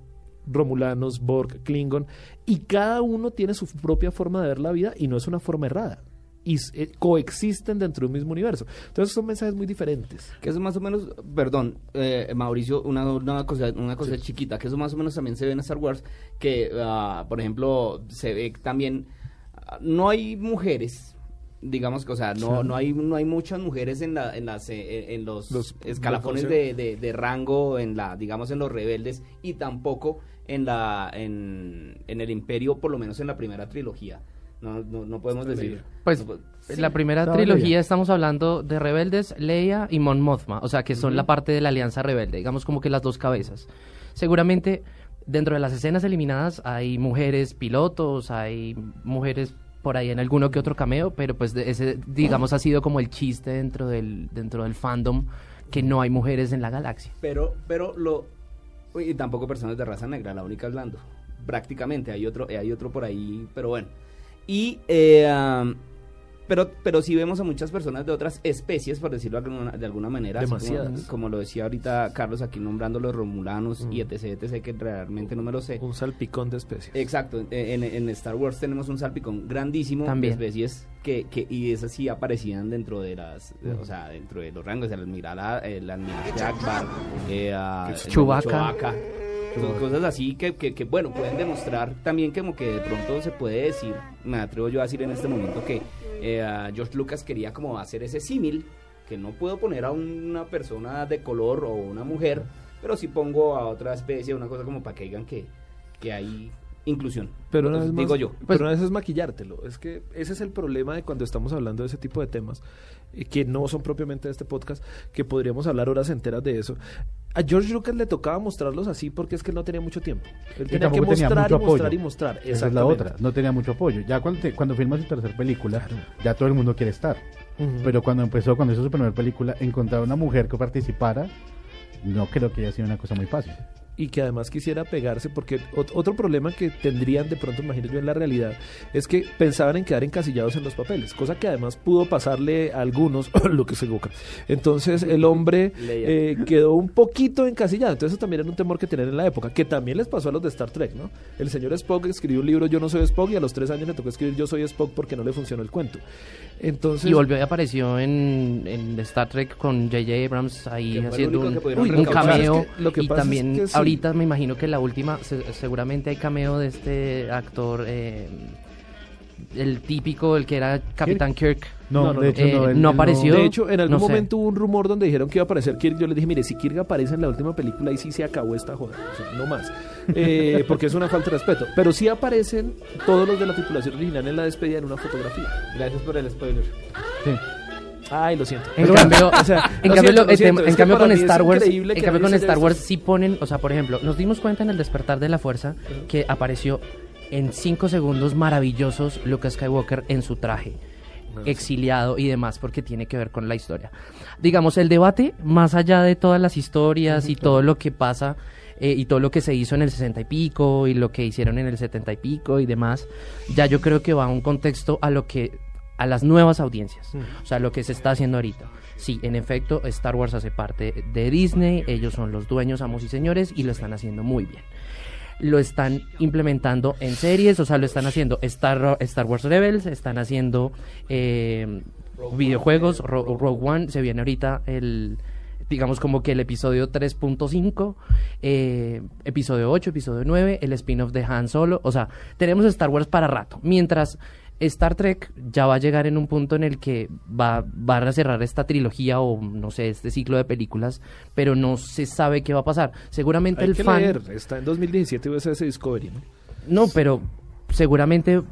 Speaker 5: Romulanos, Borg, Klingon, y cada uno tiene su propia forma de ver la vida y no es una forma errada. Y eh, coexisten dentro de un mismo universo. Entonces son mensajes muy diferentes.
Speaker 1: Que eso más o menos, perdón, eh, Mauricio, una, una cosa, una cosa chiquita, que eso más o menos también se ve en Star Wars, que, ah, por ejemplo, se ve también, ah, no hay mujeres digamos que, o sea, no, no hay no hay muchas mujeres en la, en las eh, en los,
Speaker 5: Los-
Speaker 1: escalafones
Speaker 5: ¿cómo
Speaker 1: de, de, de rango en la digamos en los rebeldes y tampoco en la en, en el imperio por lo menos en la primera trilogía no no, no podemos decir
Speaker 6: Pues
Speaker 1: no
Speaker 6: en la primera
Speaker 4: Estaba
Speaker 6: trilogía estamos hablando de rebeldes, Leia y Mon Mothma, o sea que son la parte de la alianza rebelde, digamos como que las dos cabezas. Seguramente dentro de las escenas eliminadas hay mujeres pilotos, hay mujeres por ahí en alguno que otro cameo, pero pues de ese digamos ha sido como el chiste dentro del dentro del fandom que no hay mujeres en la galaxia.
Speaker 1: pero pero lo y tampoco personas de raza negra la única es Lando prácticamente hay otro hay otro por ahí pero bueno y eh, pero pero sí vemos a muchas personas de otras especies por decirlo de alguna, manera como-
Speaker 5: Demasiadas.
Speaker 1: como, lo decía ahorita Carlos aquí nombrando los romulanos y
Speaker 5: Mm.
Speaker 1: etc etc que realmente no me lo sé
Speaker 5: Un salpicón de especies.
Speaker 1: Exacto, en, en Star Wars tenemos un salpicón grandísimo
Speaker 6: También.
Speaker 1: de especies que, que y esas sí aparecían dentro de las,
Speaker 5: Mm.
Speaker 1: o sea, dentro de los rangos, el admiral, el almirante Akbar, eh, ah.
Speaker 6: Chewbacca.
Speaker 1: Cosas así que, que, que, bueno, pueden demostrar también como que de pronto se puede decir, me atrevo yo a decir en este momento que eh, George Lucas quería como hacer ese símil, que no puedo poner a una persona de color o una mujer, pero sí pongo a otra especie, una cosa como para que digan que, que hay inclusión.
Speaker 5: Pero una vez más,
Speaker 1: digo yo.
Speaker 5: pero una vez es maquillártelo. Es que ese es el problema de cuando estamos hablando de ese tipo de temas, que no son propiamente de este podcast, que podríamos hablar horas enteras de eso. A George Lucas le tocaba mostrarlos así porque es que él no tenía mucho tiempo. Él
Speaker 4: Y
Speaker 5: tenía que
Speaker 4: tenía
Speaker 5: mostrar y mostrar y mostrar.
Speaker 4: Esa es la otra, no tenía mucho apoyo. Ya cuando, te- cuando filma su tercera película, ya todo el mundo quiere estar. Pero cuando empezó, cuando hizo su primera película, encontrar una mujer que participara, no creo que haya sido una cosa muy fácil.
Speaker 5: Y que además quisiera pegarse, porque ot- otro problema que tendrían de pronto, imagino yo, en la realidad, es que pensaban en quedar encasillados en los papeles, cosa que además pudo pasarle a algunos, lo que se equivoca. Entonces el hombre eh, quedó un poquito encasillado, entonces eso también era un temor que tenían en la época, que también les pasó a los de Star Trek, ¿no? El señor Spock escribió un libro Yo no soy Spock y a los tres años le tocó escribir Yo soy Spock porque no le funcionó el cuento. Entonces...
Speaker 6: Y volvió y apareció en, en Star Trek con J.J. Abrams ahí haciendo un, cameo.
Speaker 5: Es que lo que
Speaker 6: y
Speaker 5: es
Speaker 6: también
Speaker 5: que sí.
Speaker 6: ahorita me imagino que la última, se- seguramente hay cameo de este actor, eh, el típico, el que era Capitán Kirk.
Speaker 4: No,
Speaker 5: No, no,
Speaker 4: de
Speaker 5: no.
Speaker 4: hecho
Speaker 6: Eh,
Speaker 4: no. él-
Speaker 6: no
Speaker 4: él
Speaker 6: apareció.
Speaker 5: De hecho, en algún
Speaker 6: no sé.
Speaker 5: momento hubo un rumor donde dijeron que iba a aparecer Kirk. Yo les dije, mire, si Kirk aparece en la última película, ahí sí se acabó esta joda. O sea, no más. Eh, porque es una falta de respeto. Pero sí aparecen todos los de la tripulación original en la despedida en una fotografía.
Speaker 1: Gracias por el spoiler.
Speaker 4: Sí.
Speaker 5: Ay, lo siento.
Speaker 6: En cambio,
Speaker 5: bueno, o sea,
Speaker 6: en cambio,
Speaker 5: siento,
Speaker 6: lo-
Speaker 5: lo
Speaker 6: en
Speaker 5: siento.
Speaker 6: en
Speaker 5: Es que
Speaker 6: cambio
Speaker 5: para
Speaker 6: con Star Wars,
Speaker 5: increíble
Speaker 6: en cambio con Star Wars sí ponen, o sea, por ejemplo, nos dimos cuenta en el despertar de la fuerza que apareció en cinco segundos maravillosos Luke Skywalker en su traje exiliado y demás porque tiene que ver con la historia. Digamos, el debate, más allá de todas las historias y todo lo que pasa eh, y todo lo que se hizo en el 60 y pico y lo que hicieron en el 70 y pico y demás, ya yo creo que va a un contexto a lo que a las nuevas audiencias, o sea, lo que se está haciendo ahorita. Sí, en efecto, Star Wars hace parte de Disney, ellos son los dueños, amos y señores, y lo están haciendo muy bien lo están implementando en series, o sea, lo están haciendo Star, Star Wars Rebels, están haciendo eh, videojuegos, Ro- Rogue One, se viene ahorita el, digamos como que el episodio 3.5, eh, episodio 8, episodio 9, el spin-off de Han Solo, o sea, tenemos Star Wars para rato, mientras Star Trek ya va a llegar en un punto en el que va, van a cerrar esta trilogía o no sé, este ciclo de películas, pero no se sabe qué va a pasar. Seguramente
Speaker 5: Hay
Speaker 6: el
Speaker 5: que
Speaker 6: fan...
Speaker 5: leer. Está en 2017 USS Discovery, ¿no?
Speaker 6: No, pero seguramente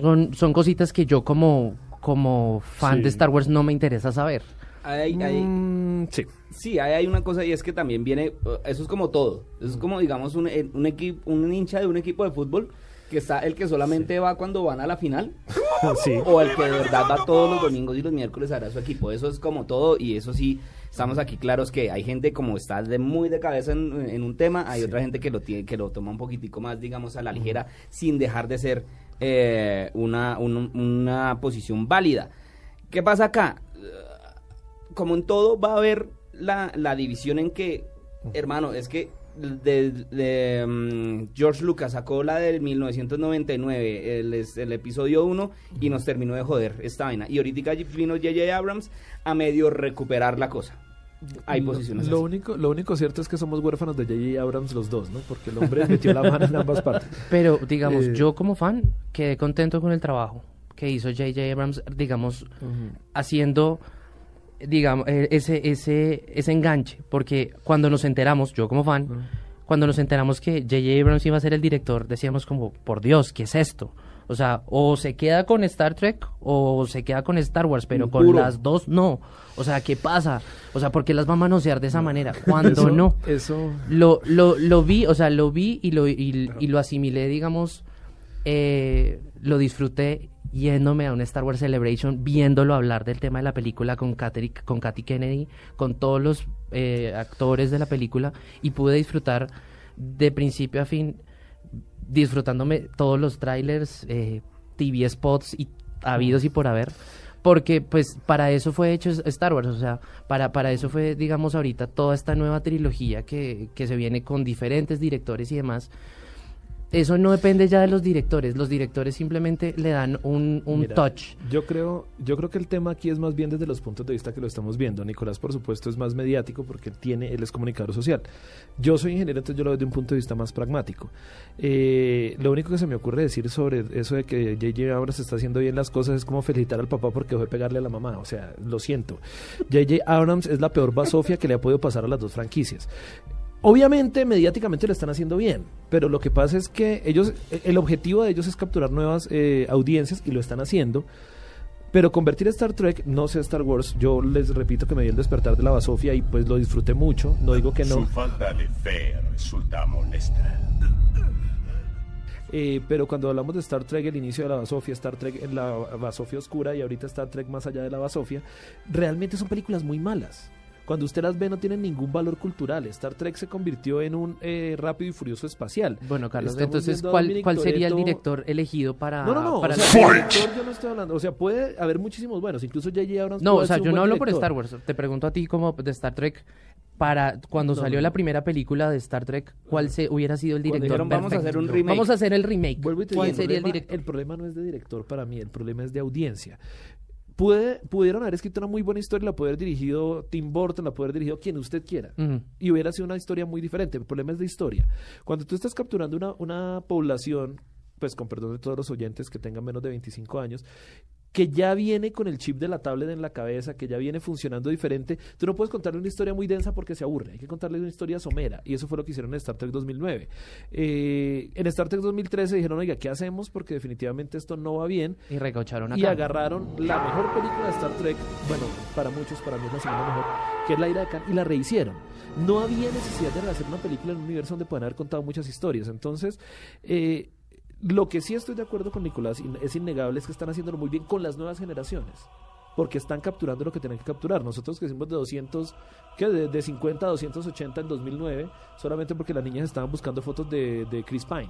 Speaker 6: son, son cositas que yo como, como fan
Speaker 5: Sí.
Speaker 6: de Star Wars no me interesa saber.
Speaker 1: Hay, hay-
Speaker 5: Mm, sí.
Speaker 1: sí, hay, hay una cosa y es que también viene, uh, eso es como todo, eso es como digamos un, eh, un equipo, un hincha de un equipo de fútbol que está el que solamente va cuando van a la final
Speaker 5: sí.
Speaker 1: o el que de verdad va todos los domingos y los miércoles a ver a su equipo. Eso es como todo y eso sí, estamos aquí claros que hay gente como está de muy de cabeza en, en un tema, hay otra gente que lo tiene, que lo toma un poquitico más, digamos, a la ligera, sin dejar de ser eh, una, un- una posición válida. ¿Qué pasa acá? como en todo va a haber la, la división en que, hermano, es que de, de, mm, George Lucas sacó la del 1999, el, es- el episodio 1, y nos terminó de joder esta vaina. Y ahorita vino J.J. Abrams a medio recuperar la cosa. Hay
Speaker 5: Lo-
Speaker 1: posiciones
Speaker 5: Lo,
Speaker 1: así.
Speaker 5: único, lo único cierto es que somos huérfanos de J.J. Abrams los dos, ¿no? Porque el hombre metió la mano en ambas partes.
Speaker 6: Pero digamos,
Speaker 5: Eh,
Speaker 6: yo como fan quedé contento con el trabajo. que hizo J.J. Abrams, digamos, haciendo digamos eh, ese ese ese enganche, porque cuando nos enteramos, yo como fan, cuando nos enteramos que J.J. Abrams iba a ser el director, decíamos como, por Dios, ¿qué es esto? O sea, o se queda con Star Trek o se queda con Star Wars, pero con
Speaker 1: Puro.
Speaker 6: las dos no. O sea, ¿qué pasa? O sea, ¿por qué las va a manosear de esa manera? Cuando no.
Speaker 5: Eso.
Speaker 6: Lo, lo, lo vi, o sea, lo vi y lo, y, y lo asimilé, digamos, eh, lo disfruté yéndome a un Star Wars Celebration, viéndolo hablar del tema de la película con Kathy, con Kathy Kennedy, con todos los eh, actores de la película y pude disfrutar de principio a fin, disfrutándome todos los trailers, eh, TV spots y habidos y por haber. Porque pues para eso fue hecho Star Wars, o sea, para, para eso fue, digamos, ahorita toda esta nueva trilogía que, que se viene con diferentes directores y demás. Eso no depende ya de los directores, los directores simplemente le dan un, un
Speaker 5: Mira,
Speaker 6: touch.
Speaker 5: Yo creo, yo creo que el tema aquí es más bien desde los puntos de vista que lo estamos viendo. Nicolás, por supuesto, es más mediático porque él tiene, él es comunicador social. Yo soy ingeniero, entonces yo lo veo desde un punto de vista más pragmático. Eh, lo único que se me ocurre decir sobre eso de que JJ Abrams está haciendo bien las cosas es como felicitar al papá porque dejó de pegarle a la mamá. O sea, lo siento. JJ Abrams es la peor basofia que le ha podido pasar a las dos franquicias. Obviamente, mediáticamente lo están haciendo bien, pero lo que pasa es que ellos, eh, el objetivo de ellos es capturar nuevas eh, audiencias y lo están haciendo. Pero convertir a Star Trek, no sé Star Wars, yo les repito que me di el despertar de la basofia y pues lo disfruté mucho, no digo que
Speaker 8: Su
Speaker 5: no,
Speaker 8: falta de fe resulta molesta.
Speaker 5: eh, pero cuando hablamos de Star Trek, el inicio de la basofia, Star Trek en la basofia oscura y ahorita Star Trek más allá de la basofia, realmente son películas muy malas. Cuando usted las ve no tienen ningún valor cultural. Star Trek se convirtió en un eh, rápido y furioso espacial.
Speaker 6: Bueno, Carlos,
Speaker 5: Estamos
Speaker 6: entonces, ¿cuál,
Speaker 5: Dominic
Speaker 6: ¿cuál sería el director elegido para...?
Speaker 5: No, no, no.
Speaker 6: para
Speaker 5: o sea, el director yo no estoy hablando. O sea, puede haber muchísimos buenos. Incluso J.J. Abrams.
Speaker 6: No, o sea, yo no hablo por
Speaker 5: director.
Speaker 6: Star Wars. Te pregunto a ti como de Star Trek, para cuando
Speaker 5: No,
Speaker 6: salió
Speaker 5: no,
Speaker 6: la primera película de Star Trek, ¿cuál se hubiera sido el director?
Speaker 1: dijeron, "Vamos a hacer un
Speaker 6: perfecto"?
Speaker 1: remake.
Speaker 6: Vamos a hacer el remake. ¿Cuál sería el
Speaker 5: problema-
Speaker 6: director?
Speaker 5: El problema no es de director para mí, el problema es de audiencia. Pudieron haber escrito una muy buena historia, la puede haber dirigido Tim Burton, la puede haber dirigido quien usted quiera. Y hubiera sido una historia muy diferente. El problema es de historia. Cuando tú estás capturando una, una población, pues con perdón de todos los oyentes que tengan menos de 25 años, que ya viene con el chip de la tablet en la cabeza, que ya viene funcionando diferente, tú no puedes contarle una historia muy densa porque se aburre. Hay que contarle una historia somera. Y eso fue lo que hicieron en Star Trek 2009. Eh, en Star Trek 2013 dijeron, oiga, ¿qué hacemos? Porque definitivamente esto no va bien
Speaker 6: Y recaucharon acá.
Speaker 5: y agarraron la mejor película de Star Trek, bueno, para muchos, para mí es la segunda mejor, que es La Ira de Khan, y la rehicieron. No había necesidad de hacer una película en un universo donde puedan haber contado muchas historias. Entonces, eh, lo que sí estoy de acuerdo con Nicolás, es innegable, es que están haciéndolo muy bien con las nuevas generaciones. Porque están capturando lo que tienen que capturar. Nosotros que hicimos de 200, que de, de 50 a 280 en 2009, solamente porque las niñas estaban buscando fotos de, de Chris Pine.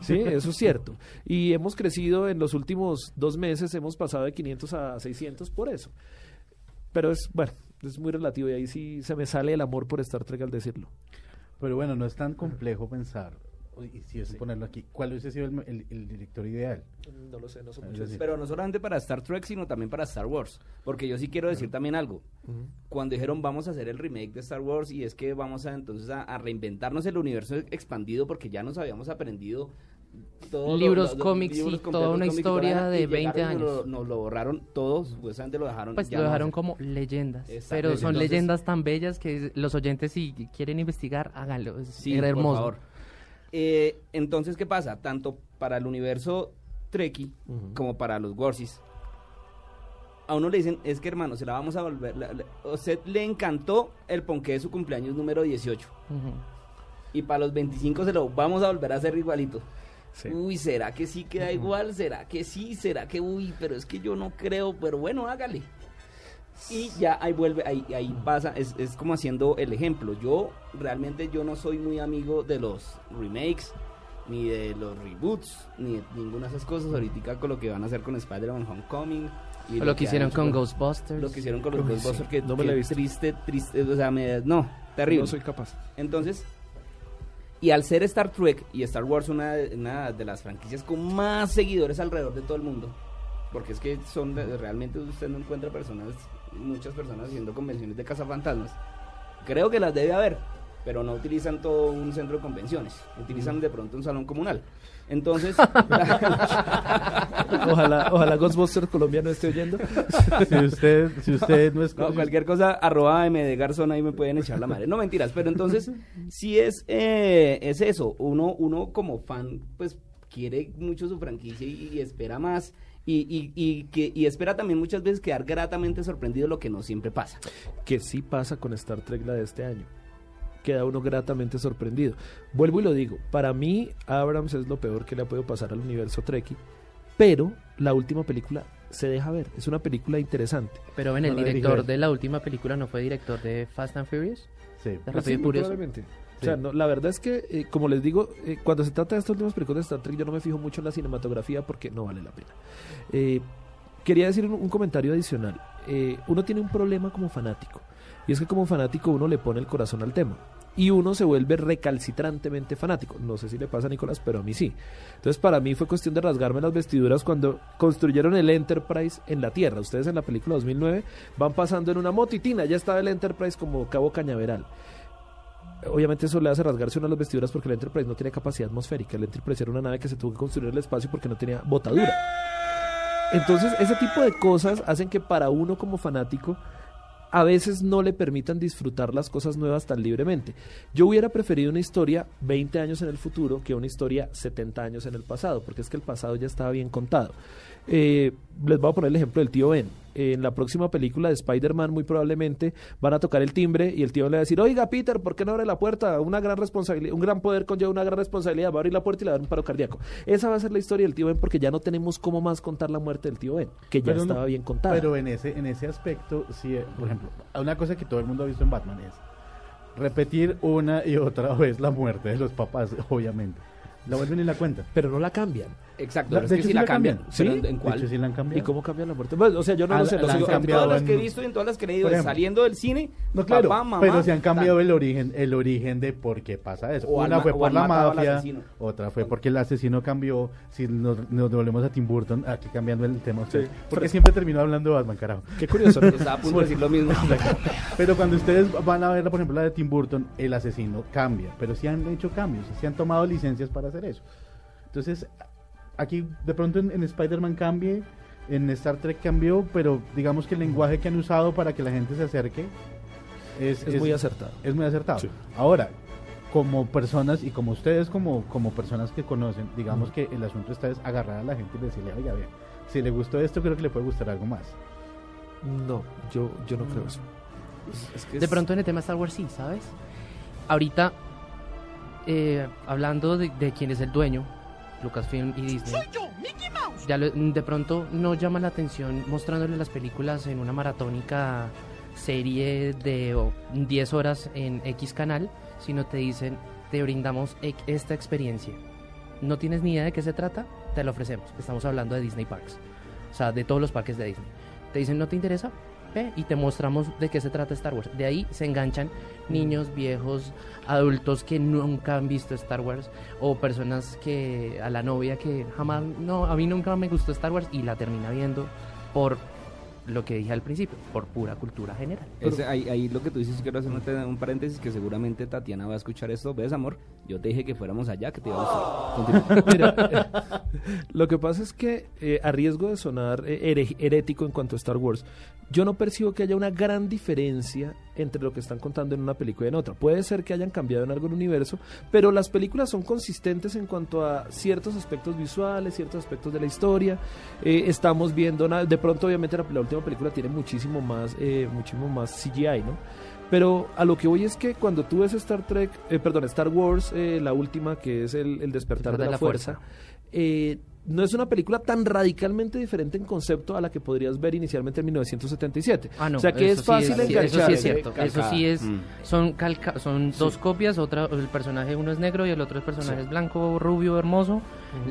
Speaker 5: Sí, eso es cierto. Y hemos crecido en los últimos dos meses, hemos pasado de 500 a 600 por eso. Pero es, bueno, es muy relativo y ahí sí se me sale el amor por Star Trek al decirlo.
Speaker 4: Pero bueno, no es tan complejo pensar, y si es ponerlo aquí, cuál hubiese sido el, el- el director ideal.
Speaker 5: No lo sé, no sé mucho.
Speaker 4: decir,
Speaker 1: Pero no solamente para Star Trek, sino también para Star Wars. Porque yo sí quiero decir también algo. Cuando dijeron vamos a hacer el remake de Star Wars y es que vamos a entonces a, a reinventarnos el universo expandido porque ya nos habíamos aprendido todos los-
Speaker 6: Libros,
Speaker 1: los- los
Speaker 6: cómics y toda una historia de
Speaker 1: y
Speaker 6: 20
Speaker 1: llegaron y Nos,
Speaker 6: años.
Speaker 1: lo- nos lo borraron todos, supuestamente lo dejaron.
Speaker 6: Pues
Speaker 1: ya
Speaker 6: lo dejaron como leyendas.
Speaker 1: Exacto.
Speaker 6: Pero son
Speaker 1: Entonces-
Speaker 6: leyendas tan bellas que los oyentes si quieren investigar, háganlo. Es
Speaker 1: Sí,
Speaker 6: era
Speaker 1: por
Speaker 6: hermoso.
Speaker 1: favor. Eh, entonces, ¿qué pasa? Tanto para el universo Trekkie
Speaker 5: Ujú.
Speaker 1: como para los Gorsis. A uno le dicen, es que hermano, se la vamos a volver. la- la- a usted le encantó el ponqué de su cumpleaños número 18.
Speaker 6: Ujú.
Speaker 1: Y para los 25 se lo vamos a volver a hacer igualito.
Speaker 5: Sí.
Speaker 1: Uy, ¿será que sí queda igual? ¿Será que sí? ¿Será que uy? Pero es que yo no creo, pero bueno, hágale. Y ya ahí vuelve, ahí, ahí pasa, es, es como haciendo el ejemplo. Yo realmente yo no soy muy amigo de los remakes, ni de los reboots, ni de ninguna de esas cosas. Ahorita con lo que van a hacer con Spider-Man Homecoming. y
Speaker 6: O lo que hicieron con Ghostbusters.
Speaker 1: Lo que hicieron con los
Speaker 5: Uy, sí,
Speaker 1: Ghostbusters, que,
Speaker 5: no me
Speaker 1: que
Speaker 5: la he visto.
Speaker 1: triste, triste, o sea, me, no, terrible.
Speaker 5: No soy capaz.
Speaker 1: Entonces, y al ser Star Trek y Star Wars una, de- una de las franquicias con más seguidores alrededor de todo el mundo, porque es que son de- realmente usted no encuentra personas, muchas personas haciendo convenciones de cazafantasmas, creo que las debe haber. pero no utilizan todo un centro de convenciones, utilizan de pronto un salón comunal. Entonces,
Speaker 5: Ojalá, ojalá Ghostbusters Colombia no esté oyendo.
Speaker 4: Si usted, si usted no es...
Speaker 1: no, cualquier cosa, arroba MD Garzón, ahí me pueden echar la madre. No, mentiras, pero entonces, sí es, eh, es eso, uno, uno como fan, pues quiere mucho su franquicia y, y espera más. Y, y, y, que, y espera también muchas veces quedar gratamente sorprendido, lo que no siempre pasa.
Speaker 5: que sí pasa con Star Trek la de este año. Queda uno gratamente sorprendido. Vuelvo y lo digo, para mí Abrams es lo peor que le ha podido pasar al universo Trekkie, pero la última película se deja ver, es una película interesante.
Speaker 6: Pero ven, el
Speaker 4: No
Speaker 6: director de la última película no fue director de Fast and Furious.
Speaker 4: Sí.
Speaker 6: De
Speaker 5: Pues
Speaker 6: Rápido
Speaker 5: sí, probablemente. O sea, no, la verdad es que, eh, como les digo, eh, cuando se trata de estas últimas películas de Star Trek, yo no me fijo mucho en la cinematografía porque no vale la pena. Eh, quería decir un, un comentario adicional. Eh, uno tiene un problema como fanático, y es que como fanático uno le pone el corazón al tema. Y uno se vuelve recalcitrantemente fanático. No sé si le pasa a Nicolás, pero a mí sí. Entonces, para mí fue cuestión de rasgarme las vestiduras cuando construyeron el Enterprise en la Tierra. Ustedes en la película 2009 van pasando en una motitina, ya estaba el Enterprise como Cabo Cañaveral. Obviamente eso le hace rasgarse una de las vestiduras porque el Enterprise no tiene capacidad atmosférica. El Enterprise era una nave que se tuvo que construir en el espacio porque no tenía botadura. Entonces, ese tipo de cosas hacen que para uno como fanático a veces no le permitan disfrutar las cosas nuevas tan libremente. Yo hubiera preferido una historia 20 años en el futuro que una historia 70 años en el pasado, porque es que el pasado ya estaba bien contado. Eh, les voy a poner el ejemplo del tío Ben. En la próxima película de Spider-Man muy probablemente van a tocar el timbre y el tío le va a decir, oiga Peter, ¿por qué no abre la puerta? Una gran responsabilidad, un gran poder conlleva una gran responsabilidad, va a abrir la puerta y le va a dar un paro cardíaco. Esa va a ser la historia del tío Ben porque ya no tenemos cómo más contar la muerte del tío Ben, que ya
Speaker 4: Pero no-
Speaker 5: estaba bien contada.
Speaker 4: Pero en ese, en ese aspecto, sí, eh, por ejemplo, una cosa que todo el mundo ha visto en Batman es repetir una y otra vez la muerte de los papás, obviamente. La vuelven y la cuentan.
Speaker 5: Pero no la cambian.
Speaker 1: Exacto, pero es
Speaker 4: de
Speaker 1: que
Speaker 4: hecho,
Speaker 1: si
Speaker 4: sí
Speaker 1: la cambian.
Speaker 4: cambian.
Speaker 1: ¿Pero
Speaker 5: ¿Sí?
Speaker 1: en- en
Speaker 4: De
Speaker 1: cuál?
Speaker 4: hecho, sí la han
Speaker 5: ¿Y
Speaker 4: cambiado.
Speaker 5: cómo cambian la muerte? Bueno, o sea, yo no
Speaker 4: Ah,
Speaker 5: lo sé. sigo-
Speaker 1: En todas las que he visto y en todas las que he leído,
Speaker 4: ejemplo.
Speaker 1: saliendo del cine,
Speaker 4: No, claro,
Speaker 1: papá, mamá,
Speaker 4: pero se han cambiado
Speaker 1: tal.
Speaker 4: el origen, el origen de por qué pasa eso.
Speaker 1: O
Speaker 4: Una fue
Speaker 1: o
Speaker 4: por la mafia, otra fue porque el asesino cambió. Si nos, nos volvemos a Tim Burton, aquí cambiando el tema, usted, porque siempre terminó hablando de Batman, carajo.
Speaker 5: Qué curioso. ¿no?
Speaker 1: Estaba a punto de decir lo mismo.
Speaker 4: Pero cuando ustedes van a ver, por ejemplo, la de Tim Burton, el asesino cambia, pero sí han hecho cambios, sí han tomado licencias para hacer eso. Entonces, aquí de pronto en, en Spider-Man cambie, en Star Trek cambió, pero digamos que el lenguaje que han usado para que la gente se acerque es,
Speaker 5: Es muy acertado.
Speaker 4: Es muy acertado.
Speaker 5: Sí.
Speaker 4: Ahora, como personas y como ustedes como, como personas que conocen, digamos que el asunto está es agarrar a la gente y decirle, oiga, vea, si le gustó esto, creo que le puede gustar algo más.
Speaker 5: No, yo, yo no creo eso.
Speaker 1: Es que
Speaker 6: De
Speaker 1: es-
Speaker 6: pronto en el tema Star Wars sí, ¿sabes? Ahorita, eh, hablando de, de quién es el dueño, Lucasfilm y Disney,
Speaker 3: Soy yo, Mickey Mouse.
Speaker 6: ya lo- de pronto no llama la atención mostrándole las películas en una maratónica serie de oh, 10 horas en X canal, sino te dicen, te brindamos esta experiencia. No tienes ni idea de qué se trata, te lo ofrecemos. Estamos hablando de Disney Parks, o sea, de todos los parques de Disney. Te dicen, ¿no te interesa? Y te mostramos de qué se trata Star Wars. De ahí se enganchan niños, viejos, adultos que nunca han visto Star Wars o personas que a la novia que jamás, no, a mí nunca me gustó Star Wars y la termina viendo por lo que dije al principio, por pura cultura general.
Speaker 1: Ese- ahí, ahí lo que tú dices, quiero hacer un, un paréntesis que seguramente Tatiana va a escuchar esto. ¿Ves, amor? Yo te dije que fuéramos allá, que te iba a gustar. Continúa.
Speaker 5: Mira, eh, lo que pasa es que eh, a riesgo de sonar eh, herético en cuanto a Star Wars, yo no percibo que haya una gran diferencia entre lo que están contando en una película y en otra. Puede ser que hayan cambiado en algún universo, pero las películas son consistentes en cuanto a ciertos aspectos visuales, ciertos aspectos de la historia. Eh, estamos viendo, de pronto obviamente la, la última película tiene muchísimo más, eh, muchísimo más CGI, ¿no? Pero a lo que voy es que cuando tú ves Star Trek, eh, perdón, Star Wars, eh, la última que es el, el despertar de la, fuerza, eh, no es una película tan radicalmente diferente en concepto a la que podrías ver inicialmente en 1977.
Speaker 6: Ah, no,
Speaker 5: o sea que
Speaker 6: eso
Speaker 5: es
Speaker 6: sí
Speaker 5: fácil
Speaker 6: sí, Eso sí es cierto. Eso sí es.
Speaker 1: Mm.
Speaker 6: Son calca son dos copias. Otra, el personaje uno es negro y el otro personaje
Speaker 5: Sí.
Speaker 6: es blanco, rubio, hermoso.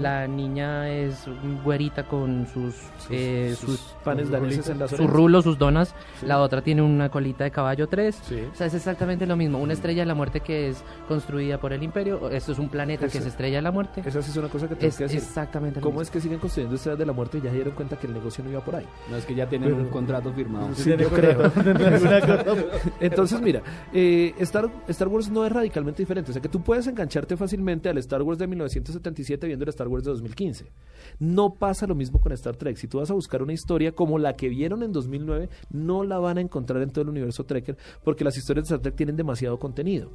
Speaker 6: La niña es güerita con sus eh,
Speaker 5: sus
Speaker 6: sus,
Speaker 5: panes daneses en las
Speaker 6: sus rulos, sus donas.
Speaker 5: Sí.
Speaker 6: La otra tiene una colita de caballo 3.
Speaker 5: Sí.
Speaker 6: O sea, es exactamente lo mismo. Una estrella de la muerte que es construida por el imperio. Esto es un planeta que es estrella de la muerte.
Speaker 5: Esa sí es una cosa que tengo
Speaker 6: Es
Speaker 5: que decir.
Speaker 6: exactamente
Speaker 5: ¿Cómo
Speaker 6: mismo.
Speaker 5: es que siguen construyendo estrellas de la muerte y ya se dieron cuenta que el negocio no iba por ahí?
Speaker 1: No es que ya tienen
Speaker 5: Pero-
Speaker 1: un contrato firmado.
Speaker 5: Sí, yo creo. Entonces, mira, eh, Star, Star Wars no es radicalmente diferente. O sea, que tú puedes engancharte fácilmente al Star Wars de 1977 viendo el Star Wars de 2015. No pasa lo mismo con Star Trek. Si tú vas a buscar una historia como la que vieron en 2009, no la van a encontrar en todo el universo Trekker porque las historias de Star Trek tienen demasiado contenido.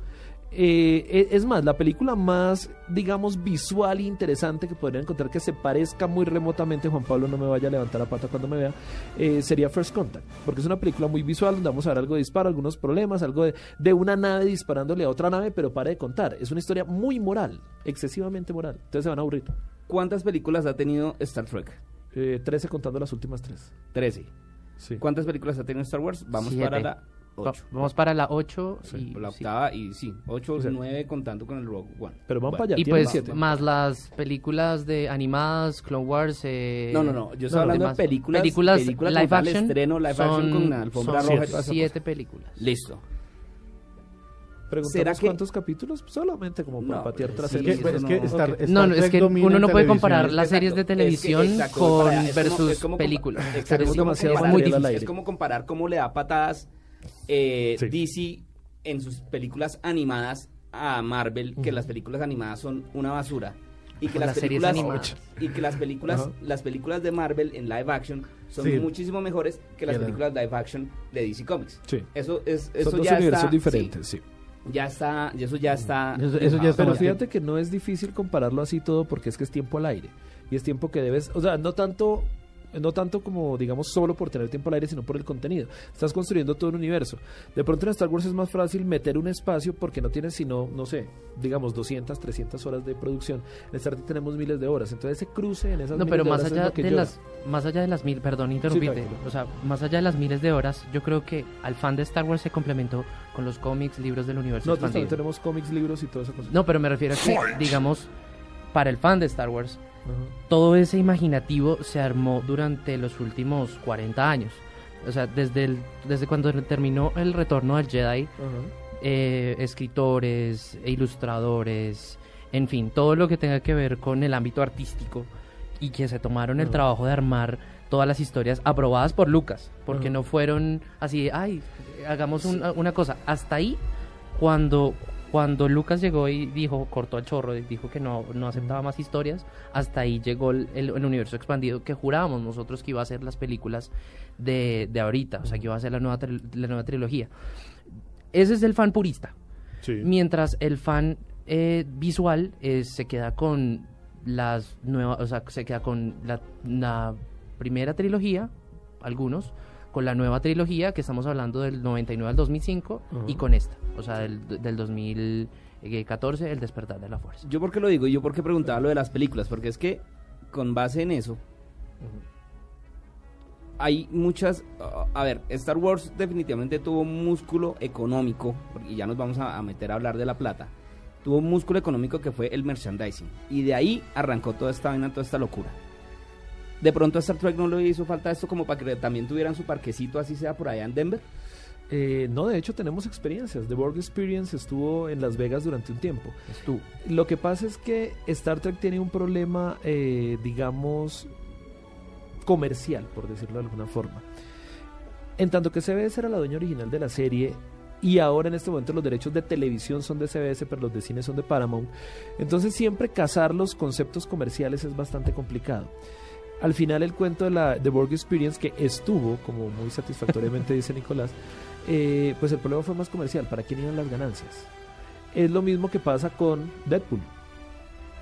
Speaker 5: Eh, e- es más, la película más, digamos, visual e interesante que podrían encontrar que se parezca muy remotamente, Juan Pablo no me vaya a levantar la pata cuando me vea, eh, sería First Contact, porque es una película muy visual donde vamos a ver algo de disparo, algunos problemas, algo de, de una nave disparándole a otra nave, pero para de contar. Es una historia muy moral, excesivamente moral. Entonces se van a aburrir.
Speaker 1: ¿Cuántas películas ha tenido Star Trek?
Speaker 5: Eh, 13 contando las últimas tres.
Speaker 1: 13.
Speaker 5: Sí.
Speaker 1: ¿Cuántas películas ha tenido Star Wars? Vamos
Speaker 6: Siete.
Speaker 1: para la 8.
Speaker 6: Vamos para la 8 y,
Speaker 1: la
Speaker 6: sí.
Speaker 1: octava y sí, 8
Speaker 5: O sea,
Speaker 1: 9 contando con el Rogue One.
Speaker 5: Pero van
Speaker 1: Bueno,
Speaker 5: para allá.
Speaker 6: Y pues
Speaker 5: siete.
Speaker 6: más las películas de animadas, Clone Wars. Eh,
Speaker 1: No, no, no, yo estoy
Speaker 6: no,
Speaker 1: hablando de películas-
Speaker 6: películas,
Speaker 1: películas
Speaker 6: live action.
Speaker 1: estreno live action
Speaker 6: son-
Speaker 1: con la alfombra
Speaker 6: son
Speaker 1: roja esa
Speaker 6: Siete películas.
Speaker 1: Listo. ¿será que-
Speaker 5: cuántos capítulos, solamente como para
Speaker 1: No,
Speaker 5: patear tras
Speaker 1: sí,
Speaker 5: el
Speaker 4: que-
Speaker 1: eso
Speaker 4: es que
Speaker 1: no-
Speaker 4: Star-
Speaker 5: Ok.
Speaker 4: Star
Speaker 6: No, no, es que uno no puede
Speaker 4: televisión.
Speaker 6: comparar las
Speaker 1: Exacto,
Speaker 6: series de
Speaker 1: es que-
Speaker 6: televisión
Speaker 1: exacto,
Speaker 6: con
Speaker 1: es
Speaker 6: versus
Speaker 1: es como
Speaker 6: películas.
Speaker 1: exacto, es como comparar-
Speaker 5: al
Speaker 1: Es como comparar cómo le da patadas eh,
Speaker 5: Sí.
Speaker 1: DC en sus películas animadas a Marvel, que las películas animadas son una basura. Y que las, películas
Speaker 6: animadas.
Speaker 1: y que las películas las películas de Marvel en live action son
Speaker 4: Sí.
Speaker 1: muchísimo mejores que las películas live action de DC Comics.
Speaker 5: Sí.
Speaker 1: Eso es eso
Speaker 5: Son dos
Speaker 1: ya
Speaker 5: universos
Speaker 1: está,
Speaker 5: diferentes, sí.
Speaker 1: sí, ya está, y eso ya está
Speaker 4: Eso- eso ya está
Speaker 5: Pero fíjate que no es difícil compararlo así todo porque es que es tiempo al aire. Y es tiempo que debes, o sea, no tanto no tanto como digamos solo por tener tiempo al aire, sino por el contenido. Estás construyendo todo un universo. De pronto en Star Wars es más fácil meter un espacio porque no tienes sino, no sé, digamos 200, 300 horas de producción. En Star Trek tenemos miles de horas. Entonces ese cruce en esas
Speaker 6: No,
Speaker 5: miles
Speaker 6: pero
Speaker 5: de
Speaker 6: más
Speaker 5: horas es
Speaker 6: allá
Speaker 5: lo que
Speaker 6: de
Speaker 5: llora.
Speaker 6: las más allá de las mil, perdón, interrumpirte. o sea, más allá de las miles de horas, yo creo que al fan de Star Wars se complementó con los cómics, libros del universo
Speaker 5: también
Speaker 6: expandido.
Speaker 5: tenemos cómics, libros y toda esa cosa.
Speaker 6: No, pero me refiero a que, digamos, para el fan de Star Wars, Todo ese imaginativo se armó durante los últimos 40 años. O sea, desde, el, desde cuando terminó el retorno al Jedi,
Speaker 5: Ajá.
Speaker 6: eh, escritores, e ilustradores, en fin, todo lo que tenga que ver con el ámbito artístico y que se tomaron el trabajo de armar todas las historias aprobadas por Lucas, porque no fueron así, ay, hagamos un- una cosa. Hasta ahí, cuando, cuando Lucas llegó y dijo, cortó el chorro, y dijo que no, no aceptaba más historias, hasta ahí llegó el, el- el universo expandido que jurábamos nosotros que iba a ser las películas de, de ahorita, o sea, que iba a ser la nueva, la nueva trilogía. Ese es el fan purista.
Speaker 5: Sí.
Speaker 6: Mientras el fan eh, visual eh, se queda con las nuevas, o sea, se queda con la, la primera trilogía, algunos, con la nueva trilogía, que estamos hablando del 99 al 2005,
Speaker 5: Ajá.
Speaker 6: y con esta, o sea, del, del 2014, El despertar de la fuerza.
Speaker 1: Yo por qué lo digo, y yo por qué preguntaba lo de las películas, porque es que con base en eso hay muchas, uh, a ver, Star Wars definitivamente tuvo un músculo económico, y ya nos vamos a, a meter a hablar de la plata, tuvo un músculo económico que fue el merchandising, y de ahí arrancó toda esta vaina, toda esta locura. De pronto a Star Trek no le hizo falta esto como para que también tuvieran su parquecito, así sea por allá en Denver.
Speaker 5: Eh, no, de hecho tenemos experiencias. The Borg Experience estuvo en Las Vegas durante un tiempo.
Speaker 6: Estuvo.
Speaker 5: Lo que pasa es que Star Trek tiene un problema, eh, digamos, comercial, por decirlo de alguna forma. En tanto que CBS era la dueña original de la serie y ahora en este momento los derechos de televisión son de CBS, pero los de cine son de Paramount. Entonces siempre cazar los conceptos comerciales es bastante complicado. Al final el cuento de la The Borg Experience, que estuvo, como muy satisfactoriamente dice Nicolás, eh, pues el problema fue más comercial. ¿Para quién iban las ganancias? Es lo mismo que pasa con Deadpool.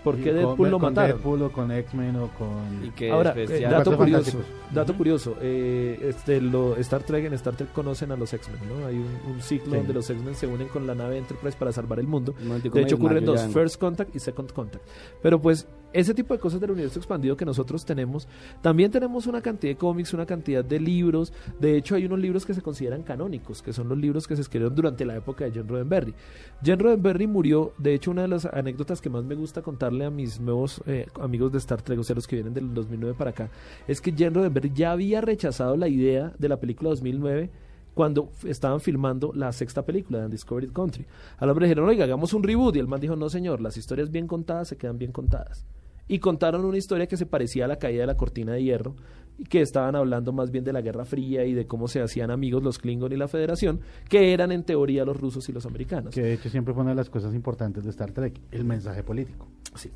Speaker 5: ¿Por qué
Speaker 4: con-
Speaker 5: Deadpool lo
Speaker 4: con
Speaker 5: mataron?
Speaker 4: Deadpool o con X-Men o con...
Speaker 1: Y que
Speaker 5: Ahora, eh,
Speaker 1: ya-
Speaker 5: dato curioso, dato curioso, eh, este, lo, Star Trek, en Star Trek conocen a los X-Men, ¿no? Hay un, un ciclo
Speaker 4: Sí.
Speaker 5: donde los X-Men se unen con la nave Enterprise para salvar el mundo. De hecho ocurre en
Speaker 1: desmayo
Speaker 5: dos, First Contact y Second Contact. Pero pues ese tipo de cosas del universo expandido que nosotros tenemos, también tenemos una cantidad de cómics, una cantidad de libros. De hecho, hay unos libros que se consideran canónicos, que son los libros que se escribieron durante la época de Jen Roddenberry. Jen Roddenberry murió, de hecho, una de las anécdotas que más me gusta contarle a mis nuevos eh, amigos de Star Trek, o sea, los que vienen del 2009 para acá, es que Jen Roddenberry ya había rechazado la idea de la película 2009 cuando estaban filmando la sexta película de Undiscovered Country. Al hombre dijeron, oiga, hagamos un reboot. Y el man dijo, no señor, las historias bien contadas se quedan bien contadas. Y contaron una historia que se parecía a la caída de la cortina de hierro, y que estaban hablando más bien de la Guerra Fría y de cómo se hacían amigos los Klingon y la Federación, que eran en teoría los rusos y los americanos.
Speaker 4: Que de hecho siempre fue una de las cosas importantes de Star Trek, el mensaje político.
Speaker 5: Sí.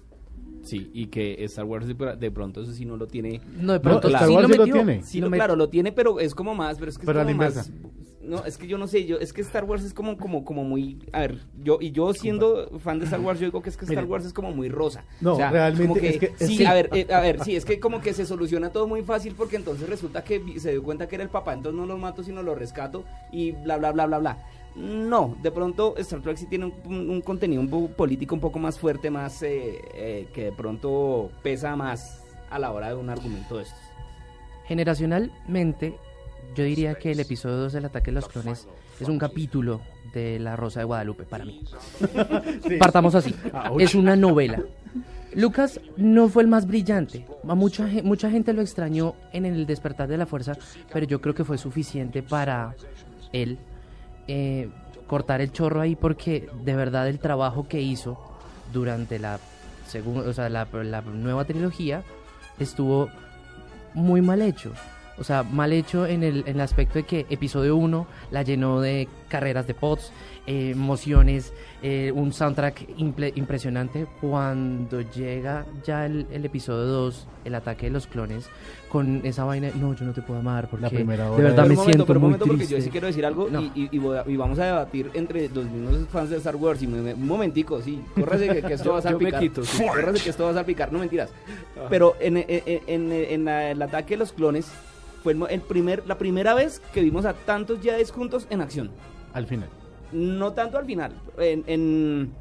Speaker 1: Sí, y que Star Wars de, pr- de pronto eso sí no lo tiene.
Speaker 6: No, de pronto
Speaker 4: Star
Speaker 6: sí
Speaker 4: Wars
Speaker 6: lo
Speaker 4: sí lo tiene.
Speaker 1: Sí,
Speaker 6: lo met-
Speaker 1: claro, lo tiene, pero es como más, pero es que es
Speaker 4: Pero a la
Speaker 1: más. No, es que yo no sé, yo es que Star Wars es como como como muy, a ver, yo y yo siendo fan de Star Wars, yo digo que es que Star
Speaker 4: Miren.
Speaker 1: Wars es como muy rosa.
Speaker 4: No,
Speaker 1: O sea,
Speaker 4: realmente
Speaker 1: como que,
Speaker 4: es que- es
Speaker 1: sí, a ver, eh, a ver, sí, es que como que se soluciona todo muy fácil porque entonces resulta que se dio cuenta que era el papá, entonces no lo mato sino lo rescato y bla bla bla bla bla. No, de pronto Star Trek sí tiene un, un- un contenido un poco político un poco más fuerte, más eh, eh, que de pronto pesa más a la hora de un argumento de estos.
Speaker 6: Generacionalmente, yo diría que el episodio 2 del ataque de los clones es un capítulo de La Rosa de Guadalupe para mí. Partamos así. Es una novela. Lucas no fue el más brillante. A mucha, mucha gente lo extrañó en el despertar de la fuerza, pero yo creo que fue suficiente para él eh, cortar el chorro ahí porque de verdad el trabajo que hizo durante la, segun- o sea, la, la nueva trilogía estuvo muy mal hecho. O sea, mal hecho en el, en el aspecto de que episodio 1 la llenó de carreras de pods, eh, emociones, eh, un soundtrack impresionante. Cuando llega ya el, el episodio 2, el ataque de los clones, con esa vaina, no, yo no te puedo amar porque
Speaker 4: La primera
Speaker 6: de
Speaker 4: hora
Speaker 6: verdad
Speaker 4: de-
Speaker 6: me
Speaker 1: Pero un momento,
Speaker 6: siento
Speaker 1: pero un
Speaker 6: muy
Speaker 1: momento, porque
Speaker 6: triste.
Speaker 1: yo sí quiero decir algo
Speaker 6: No.
Speaker 1: y, y- y voy a- y vamos a debatir entre los mismos fans de Star Wars. Y me- me- un momentico, sí, córrase que, que esto va a
Speaker 5: me
Speaker 1: salpicar.
Speaker 5: quito, sí.
Speaker 1: Córrase que esto va a salpicar, no mentiras. Pero en, en- en- en- en la- el ataque de los clones fue el, primer, la primera vez que vimos a tantos Jedi juntos en acción.
Speaker 4: Al final.
Speaker 1: No tanto al final. En, en,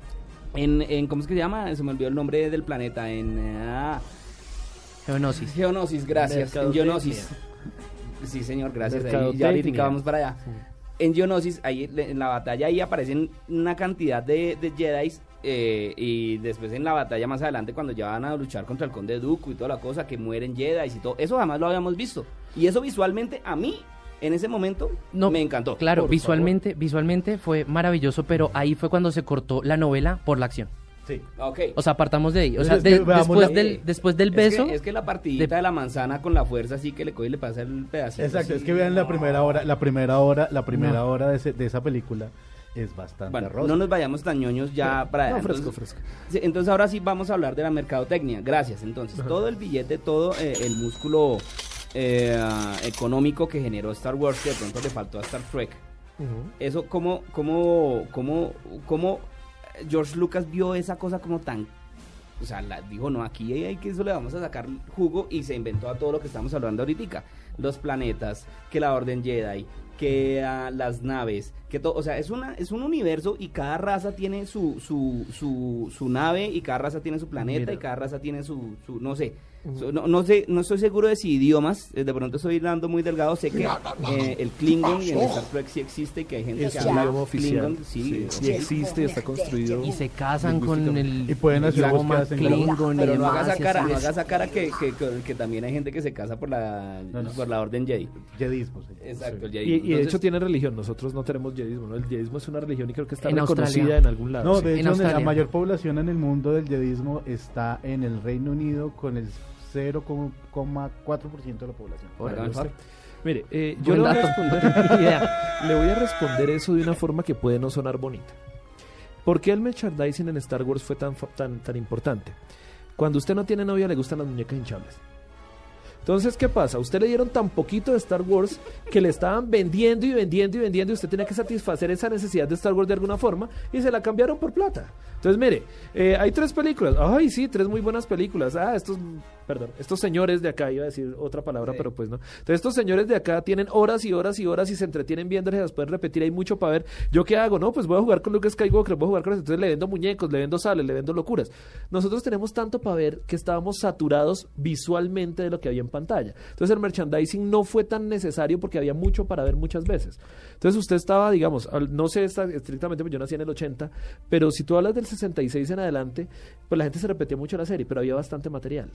Speaker 1: en, en- ¿cómo es que se llama? Se me olvidó el nombre del planeta. En ah,
Speaker 6: Geonosis.
Speaker 1: Geonosis, gracias. En. Geonosis. Sí, señor, gracias. Ahí, ya ahorita vamos para allá. En Geonosis, ahí en la batalla ahí aparecen una cantidad de, de Jedi eh, y después en la batalla más adelante cuando ya van a luchar contra el Conde Dooku y toda la cosa, que mueren Jedi y todo, eso jamás lo habíamos visto. Y eso visualmente a mí, en ese momento,
Speaker 6: No,
Speaker 1: me encantó.
Speaker 6: Claro, visualmente, visualmente fue maravilloso, pero ahí fue cuando se cortó la novela por la acción.
Speaker 4: Sí.
Speaker 1: favor. Ok.
Speaker 6: O sea, partamos de ahí. O sea, de- después,
Speaker 4: la-
Speaker 6: del, después del
Speaker 1: Es
Speaker 6: beso,
Speaker 1: que, es que la partidita de... la manzana con la fuerza así que le coge y le pasa el pedacito.
Speaker 4: Exacto,
Speaker 1: así.
Speaker 4: es que vean la primera hora, la primera hora, la primera hora de, ese- de esa película es bastante
Speaker 1: Bueno,
Speaker 4: rosa.
Speaker 1: no nos vayamos tan ñoños ya para.
Speaker 5: No, fresco,
Speaker 1: entonces,
Speaker 5: fresco.
Speaker 1: sí, entonces ahora sí vamos a hablar de la mercadotecnia. Gracias. Entonces, todo el billete, todo eh, el músculo eh, económico que generó Star Wars, que de pronto le faltó a Star Trek. Eso, ¿cómo, cómo, cómo, cómo George Lucas vio esa cosa como tan... O sea, la- dijo, no, aquí hay que eso le vamos a sacar jugo y se inventó a todo lo que estamos hablando ahorita. Los planetas, que la Orden Jedi, que ah, las naves, que todo, o sea, es una es un universo y cada raza tiene su su, su, su nave y cada raza tiene su planeta
Speaker 5: Mira.
Speaker 1: y cada raza tiene su, su no sé, su- no, no sé, no estoy seguro de si idiomas, eh, de pronto estoy dando muy delgado, sé que eh, el Klingon en Star Trek sí existe y que hay gente
Speaker 5: Es
Speaker 1: que habla
Speaker 5: idioma oficial.
Speaker 1: Klingon, sí,
Speaker 5: Sí, sí existe, está construido.
Speaker 6: y se casan con el
Speaker 4: Y pueden hacer
Speaker 6: idioma Klingon y
Speaker 1: pero no haga
Speaker 6: demás,
Speaker 1: esa
Speaker 6: y
Speaker 1: cara, no
Speaker 6: es.
Speaker 1: haga esa cara que, que, que- que también hay gente que se casa por la
Speaker 4: No, no.
Speaker 1: por la orden Jedi.
Speaker 4: Jedismo, sí.
Speaker 1: Exacto, el
Speaker 5: Y,
Speaker 1: Jedi.
Speaker 5: y de
Speaker 1: Entonces,
Speaker 5: hecho tiene religión, nosotros no tenemos yedismo, ¿no? El yedismo es una religión y creo que está
Speaker 6: En
Speaker 5: reconocida
Speaker 6: Australia.
Speaker 5: en algún lado.
Speaker 4: No,
Speaker 5: sí.
Speaker 4: de
Speaker 6: En
Speaker 4: hecho, la mayor población en el mundo del jedismo está en el Reino Unido con el 0,4% de la población.
Speaker 5: Usted. Mire, eh, yo le voy, a responder, idea. le voy a responder eso de una forma que puede no sonar bonita. ¿Por qué el merchandising en Star Wars fue tan, tan, tan importante? Cuando usted no tiene novia le gustan las muñecas hinchables. Entonces, ¿qué pasa? Usted le dieron tan poquito de Star Wars que le estaban vendiendo y vendiendo y vendiendo y usted tenía que satisfacer esa necesidad de Star Wars de alguna forma y se la cambiaron por plata. Entonces, mire, eh, hay tres películas. Ay, sí, tres muy buenas películas. Ah, estos, perdón, estos señores de acá, iba a decir otra palabra, pero pues no. Entonces, estos señores de acá tienen horas y horas y horas y se entretienen viendo y las pueden repetir. Hay mucho para ver. ¿Yo qué hago? No, pues voy a jugar con Luke Skywalker, voy a jugar con Entonces le vendo muñecos, le vendo sales, le vendo locuras. Nosotros tenemos tanto para ver que estábamos saturados visualmente de lo que había en pantalla. Entonces, el merchandising no fue tan necesario porque había mucho para ver muchas veces. Entonces, usted estaba, digamos, no sé estrictamente, pues yo nací en el 80, pero si tú hablas del 66 en adelante, pues la gente se repetía mucho la serie, pero había bastante material.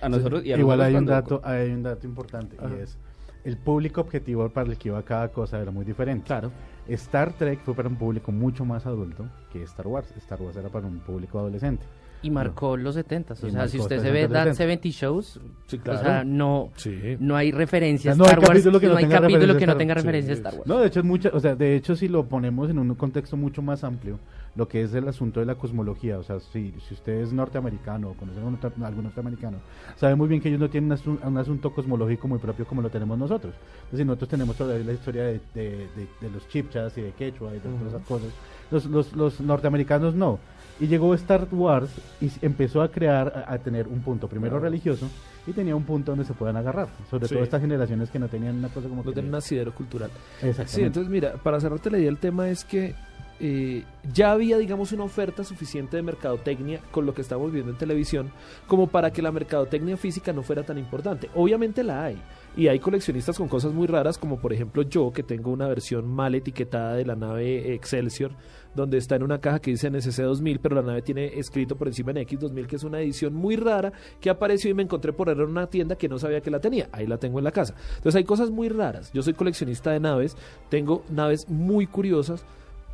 Speaker 1: A nosotros, y a
Speaker 4: Igual
Speaker 1: nosotros
Speaker 4: hay un dato, hay un dato importante
Speaker 5: Ajá.
Speaker 4: y es el público objetivo para el que iba cada cosa era muy diferente.
Speaker 5: Claro.
Speaker 4: Star Trek fue para un público mucho más adulto que Star Wars. Star Wars era para un público adolescente.
Speaker 6: Y marcó los 70 O sea, si usted se
Speaker 4: 70s,
Speaker 6: ve That
Speaker 4: 70s.
Speaker 6: 70 Shows,
Speaker 5: Sí,
Speaker 6: o
Speaker 5: claro.
Speaker 6: sea, no,
Speaker 5: Sí.
Speaker 6: no hay referencia a
Speaker 4: No hay
Speaker 6: Star Wars.
Speaker 4: capítulo que no
Speaker 6: hay
Speaker 4: tenga
Speaker 6: capítulo que no
Speaker 4: Star-
Speaker 6: tenga
Speaker 4: sí,
Speaker 6: referencia a Star Wars.
Speaker 4: No, de hecho es mucha, o sea, de hecho si lo ponemos en un contexto mucho más amplio, lo que es el asunto de la cosmología, o sea, si, si usted es norteamericano o conoce a algún norte- algún norteamericano, sabe muy bien que ellos no tienen un, asu- un asunto cosmológico muy propio como lo tenemos nosotros. Es decir, nosotros tenemos todavía la historia de, de, de- de los chipchas y de quechua y de todas esas cosas. Los, los, los norteamericanos no. Y llegó Star Wars y empezó a crear, a, a tener un punto primero religioso y tenía un punto donde se puedan agarrar. Sobre
Speaker 5: Sí.
Speaker 4: todo estas generaciones que no tenían una cosa como...
Speaker 5: No
Speaker 4: que-
Speaker 5: tiene un asidero cultural. Sí, entonces mira, para cerrarte la idea, el tema es que eh, ya había, digamos, una oferta suficiente de mercadotecnia con lo que estamos viendo en televisión como para que la mercadotecnia física no fuera tan importante. Obviamente la hay. Y hay coleccionistas con cosas muy raras, como por ejemplo yo, que tengo una versión mal etiquetada de la nave Excelsior, donde está en una caja que dice NSC 2000, pero la nave tiene escrito por encima en X 2000, que es una edición muy rara que apareció y me encontré por error en una tienda que no sabía que la tenía. Ahí la tengo en la casa. Entonces hay cosas muy raras. Yo soy coleccionista de naves, tengo naves muy curiosas,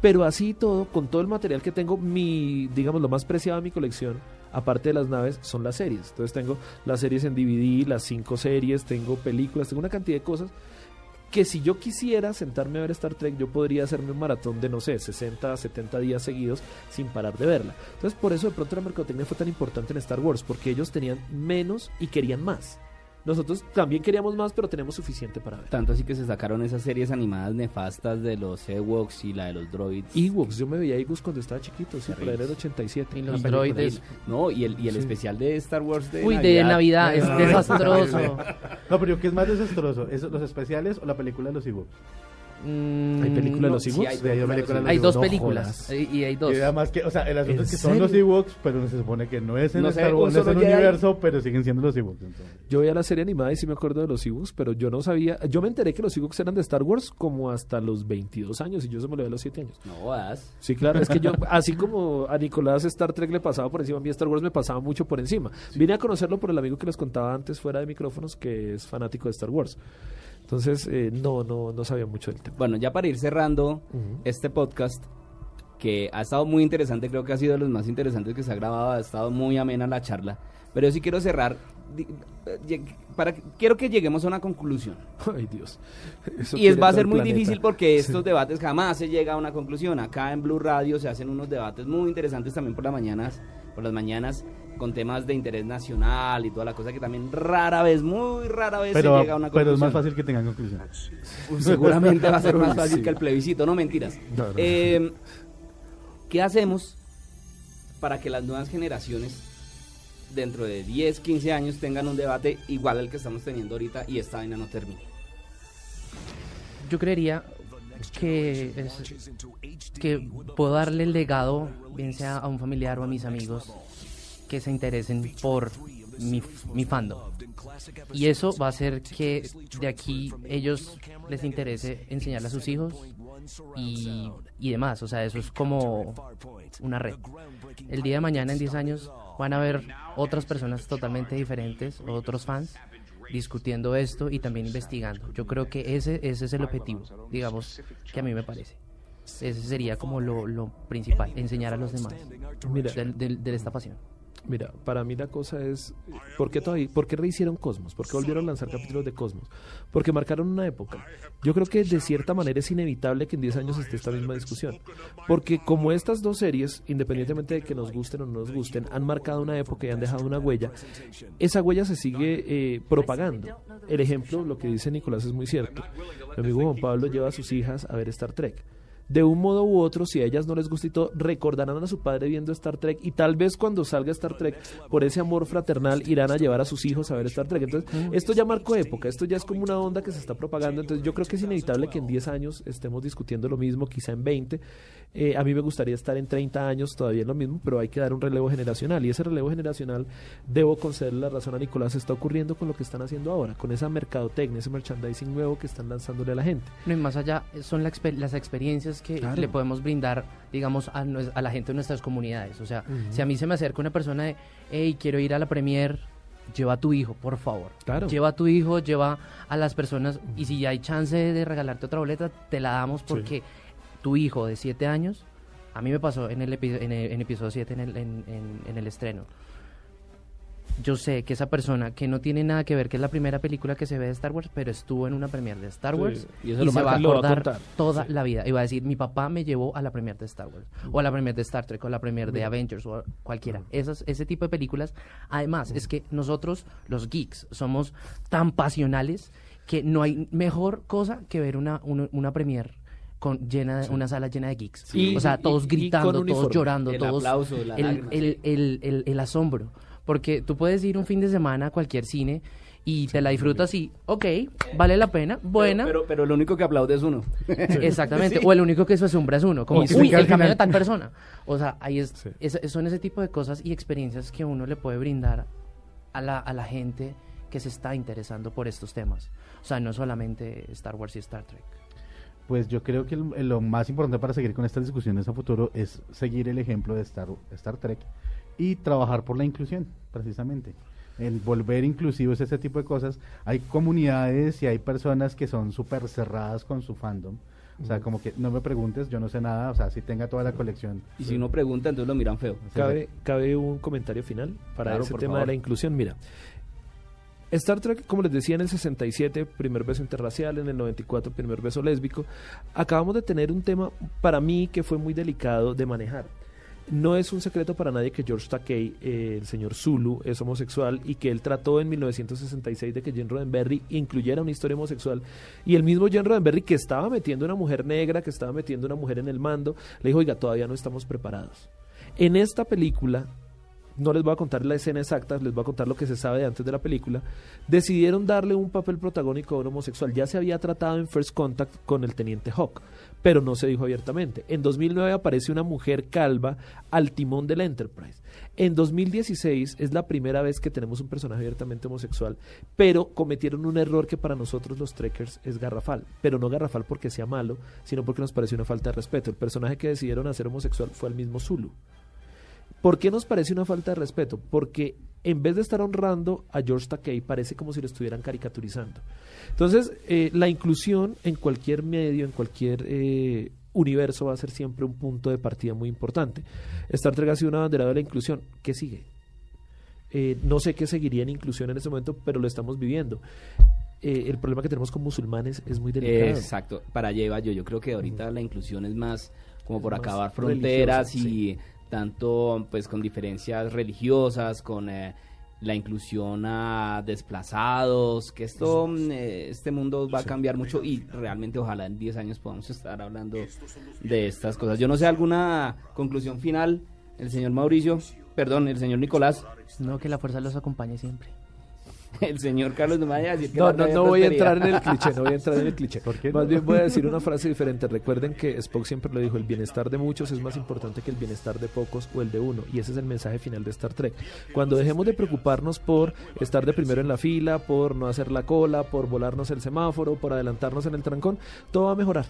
Speaker 5: pero así todo, con todo el material que tengo, mi, digamos, lo más preciado de mi colección, aparte de las naves, son las series. Entonces tengo las series en DVD, las cinco series, tengo películas, tengo una cantidad de cosas que si yo quisiera sentarme a ver Star Trek, yo podría hacerme un maratón de, no sé, 60, 70 días seguidos sin parar de verla. Entonces, por eso de pronto la mercadotecnia fue tan importante en Star Wars, porque ellos tenían menos y querían más. Nosotros también queríamos más, pero tenemos suficiente para ver.
Speaker 1: Tanto así que se sacaron esas series animadas nefastas de los Ewoks y la de los droids.
Speaker 5: Ewoks, yo me veía Ewoks cuando estaba chiquito, sí, por ahí era el 87.
Speaker 6: Y los droides.
Speaker 1: No, y el, y el
Speaker 5: Sí.
Speaker 1: especial de Star Wars de
Speaker 6: Uy, de Navidad, es
Speaker 4: Ah,
Speaker 6: desastroso.
Speaker 4: No, pero ¿qué es más desastroso? ¿Es ¿Los especiales o la película de los Ewoks?
Speaker 6: Mm,
Speaker 5: ¿Hay película de los
Speaker 1: sí,
Speaker 5: Ewoks?
Speaker 1: hay
Speaker 4: Sí, hay
Speaker 6: dos
Speaker 5: No
Speaker 6: películas eh, y hay dos.
Speaker 4: Y además que, o sea, el asunto
Speaker 5: ¿En
Speaker 4: es que son los? Ewoks, pero se supone que no es en
Speaker 1: No
Speaker 4: Star Wars, no es en
Speaker 1: Jedi.
Speaker 4: universo, pero siguen siendo los Ewoks. entonces.
Speaker 5: Yo veía la serie animada y sí me acuerdo de los Ewoks, pero yo no sabía. Yo me enteré que los Ewoks eran de Star Wars como hasta los 22 años y yo se me lo a los 7 años.
Speaker 1: No jodas.
Speaker 5: Sí, claro, es que yo, así como a Nicolás Star Trek le pasaba por encima, a mí Star Wars me pasaba mucho por encima. Vine a conocerlo por el amigo que les contaba antes fuera de micrófonos, que es fanático de Star Wars. Entonces, eh, no, no, no sabía mucho del tema.
Speaker 1: Bueno, ya para ir cerrando
Speaker 5: Ujú.
Speaker 1: este podcast, que ha estado muy interesante, creo que ha sido de los más interesantes que se ha grabado, ha estado muy amena la charla, pero yo sí quiero cerrar, eh, para, quiero que lleguemos a una conclusión.
Speaker 5: Ay, Dios. Eso
Speaker 1: Y es, va a ser muy
Speaker 5: planeta.
Speaker 1: difícil porque estos
Speaker 5: Sí.
Speaker 1: debates jamás se llega a una conclusión. Acá en Blue Radio se hacen unos debates muy interesantes también por las mañanas, por las mañanas con temas de interés nacional y toda la cosa que también rara vez, muy rara vez
Speaker 4: Pero,
Speaker 1: se llega a una conclusión.
Speaker 4: pero es más fácil que tengan conclusión.
Speaker 1: Seguramente va a ser más fácil
Speaker 5: Sí.
Speaker 1: que el plebiscito, no mentiras.
Speaker 5: No, no.
Speaker 1: Eh, ¿Qué hacemos para que las nuevas generaciones dentro de 10, 15 años tengan un debate igual al que estamos teniendo ahorita y esta vaina no termine?
Speaker 6: Yo creería que, es- que puedo darle el legado, bien sea a un familiar o a mis amigos, que se interesen por mi, mi fandom. Y eso va a hacer que de aquí ellos les interese enseñarle a sus hijos y, y demás. O sea, eso es como una red. El día de mañana, en 10 años, van a haber otras personas totalmente diferentes, otros fans, discutiendo esto y también investigando. Yo creo que ese, ese es el objetivo, digamos, que a mí me parece. Ese sería como lo, lo principal, enseñar a los demás
Speaker 5: Mira,
Speaker 6: del- del- de esta pasión.
Speaker 5: Mira, para mí la cosa es, ¿por qué, todavía, ¿por qué rehicieron Cosmos? ¿Por qué volvieron a lanzar capítulos de Cosmos? Porque marcaron una época. Yo creo que de cierta manera es inevitable que en 10 años esté esta misma discusión. Porque como estas dos series, independientemente de que nos gusten o no nos gusten, han marcado una época y han dejado una huella, esa huella se sigue eh, propagando. El ejemplo, lo que dice Nicolás es muy cierto. Mi amigo Juan Pablo lleva a sus hijas a ver Star Trek de un modo u otro, si a ellas no les gusta y todo, recordarán a su padre viendo Star Trek y tal vez cuando salga Star Trek, por ese amor fraternal, irán a llevar a sus hijos a ver Star Trek. Entonces, esto ya marcó época, esto ya es como una onda que se está propagando. Entonces, yo creo que es inevitable que en 10 años estemos discutiendo lo mismo, quizá en 20. Eh, a mí me gustaría estar en 30 años todavía en lo mismo, pero hay que dar un relevo generacional. Y ese relevo generacional, debo concederle la razón a Nicolás, está ocurriendo con lo que están haciendo ahora, con esa mercadotecnia, ese merchandising nuevo que están lanzándole a la gente.
Speaker 6: No, y más allá, son la exper- las experiencias que
Speaker 5: Claro.
Speaker 6: le podemos brindar, digamos, a, la gente de nuestras comunidades. O sea, si a mí se me acerca una persona de, hey, quiero ir a la premier, lleva a tu hijo, por favor.
Speaker 5: Claro.
Speaker 6: Lleva a tu hijo, lleva a las personas, y si hay chance de regalarte otra boleta, te la damos porque tu hijo de 7 años, a mí me pasó en el, epi- en el- en episodio 7, en el, en- en- en el estreno. Yo sé que esa persona que no tiene nada que ver, que es la primera película que se ve de Star Wars, pero estuvo en una premiere de Star Wars
Speaker 1: y
Speaker 6: y,
Speaker 1: eso lo
Speaker 6: se va a
Speaker 5: va
Speaker 6: acordar toda
Speaker 5: Sí.
Speaker 6: la vida. Y va a decir, mi papá me llevó a la premiere de Star Wars, o a la premiere de Star Trek, o a la premiere de
Speaker 5: Mira.
Speaker 6: Avengers, o cualquiera. Esas, ese tipo de películas. Además, es que nosotros, los geeks, somos tan pasionales que no hay mejor cosa que ver una, una, una premiere con llena de, una sala llena de geeks.
Speaker 1: Sí.
Speaker 6: o sea, todos
Speaker 5: y- y con
Speaker 6: gritando, todos llorando,
Speaker 1: El
Speaker 6: todos
Speaker 1: aplauso, la
Speaker 6: el,
Speaker 1: lágrima,
Speaker 6: el,
Speaker 1: sí.
Speaker 6: el, el- el asombro. Porque tú puedes ir un fin de semana a cualquier cine y te la disfrutas y, ok, vale la pena, buena.
Speaker 1: Pero, pero, lo único que aplaude es uno.
Speaker 6: Exactamente, o el único que se asombra es uno, como, uy, el cameo de
Speaker 4: final".
Speaker 6: tal persona. O sea, ahí es,
Speaker 5: Sí.
Speaker 6: es- son ese tipo de cosas y experiencias que uno le puede brindar a la, a la gente que se está interesando por estos temas. O sea, no solamente Star Wars y Star Trek.
Speaker 4: Pues yo creo que el- lo más importante para seguir con estas discusiones a futuro es seguir el ejemplo de Star, Star Trek y trabajar por la inclusión, precisamente. El volver inclusivos, ese tipo de cosas. Hay comunidades y hay personas que son súper cerradas con su fandom. O sea, como que no me preguntes, yo no sé nada, o sea, si tenga toda la colección.
Speaker 1: Y si uno pregunta, entonces lo miran feo.
Speaker 5: ¿Cabe, cabe un comentario final para
Speaker 1: Claro,
Speaker 5: ese tema
Speaker 1: favor.
Speaker 5: de la inclusión? Mira, Star Trek, como les decía, en el 67, primer beso interracial, en el 94, primer beso lésbico. Acabamos de tener un tema, para mí, que fue muy delicado de manejar. No es un secreto para nadie que George Takei, eh, el señor Zulu, es homosexual y que él trató en 1966 de que Gene Roddenberry incluyera una historia homosexual. Y el mismo Gene Roddenberry, que estaba metiendo una mujer negra, que estaba metiendo una mujer en el mando, le dijo, oiga, todavía no estamos preparados. En esta película, no les voy a contar la escena exacta, les voy a contar lo que se sabe de antes de la película, decidieron darle un papel protagónico a un homosexual. Ya se había tratado en First Contact con el teniente Hawk, pero no se dijo abiertamente. En 2009 aparece una mujer calva al timón del Enterprise. En 2016 es la primera vez que tenemos un personaje abiertamente homosexual, pero cometieron un error que para nosotros los trekkers es garrafal, pero no garrafal porque sea malo, sino porque nos pareció una falta de respeto. El personaje que decidieron hacer homosexual fue el mismo Zulu. ¿Por qué nos parece una falta de respeto? Porque en vez de estar honrando a George Takei, parece como si lo estuvieran caricaturizando. Entonces, eh, la inclusión en cualquier medio, en cualquier eh, universo, va a ser siempre un punto de partida muy importante. Star Trek ha sido una bandera de la inclusión. ¿Qué sigue? Eh, no sé qué seguiría en inclusión en este momento, pero lo estamos viviendo. Eh, el problema que tenemos con musulmanes es muy delicado.
Speaker 1: Exacto, para iba yo. Yo creo que ahorita la inclusión es más como por acabar fronteras y tanto pues con diferencias religiosas, con eh, la inclusión a desplazados, que esto, mm, eh, este mundo va a cambiar mucho y realmente ojalá en 10 años podamos estar hablando de estas cosas. Yo no sé alguna conclusión final, el señor Mauricio, perdón, el señor Nicolás,
Speaker 6: No, que la fuerza los acompañe siempre.
Speaker 1: el señor Carlos no me vaya a decir que
Speaker 5: No, no, no voy a entrar en el cliché, no voy a entrar en el cliché.
Speaker 4: ¿Por qué
Speaker 5: Más
Speaker 4: no?
Speaker 5: bien voy a decir una frase diferente. Recuerden que Spock siempre lo dijo, el bienestar de muchos es más importante que el bienestar de pocos o el de uno. Y ese es el mensaje final de Star Trek. Cuando dejemos de preocuparnos por estar de primero en la fila, por no hacer la cola, por volarnos el semáforo, por adelantarnos en el trancón, todo va a mejorar.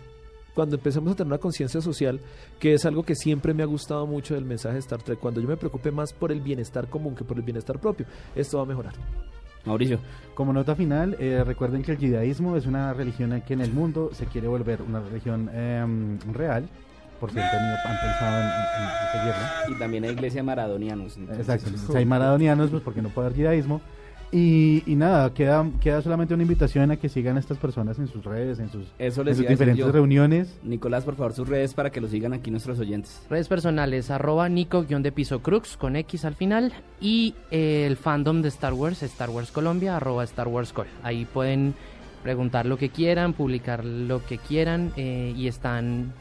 Speaker 5: Cuando empecemos a tener una conciencia social, que es algo que siempre me ha gustado mucho del mensaje de Star Trek, cuando yo me preocupe más por el bienestar común que por el bienestar propio, esto va a mejorar.
Speaker 1: Mauricio.
Speaker 4: Como nota final, eh, recuerden que el judaísmo es una religión que en el mundo se quiere volver una religión em, real por si han, tenido, han pensado en, en- en seguirla.
Speaker 1: Y también hay iglesia maradonianos. entonces,
Speaker 4: Exacto, si hay maradonianos, pues porque no puede haber judaísmo. Y, y nada, queda, queda solamente una invitación a que sigan a estas personas en sus redes, en sus,
Speaker 1: Eso
Speaker 4: en diferentes
Speaker 1: yo.
Speaker 4: reuniones.
Speaker 1: Nicolás, por favor, sus redes para que lo sigan aquí nuestros oyentes.
Speaker 6: Redes personales, arroba Nico guion de piso Crux con X al final. Y eh, el fandom de Star Wars, Star Wars Colombia, arroba Star Wars Col. Ahí pueden preguntar lo que quieran, publicar lo que quieran eh, y están,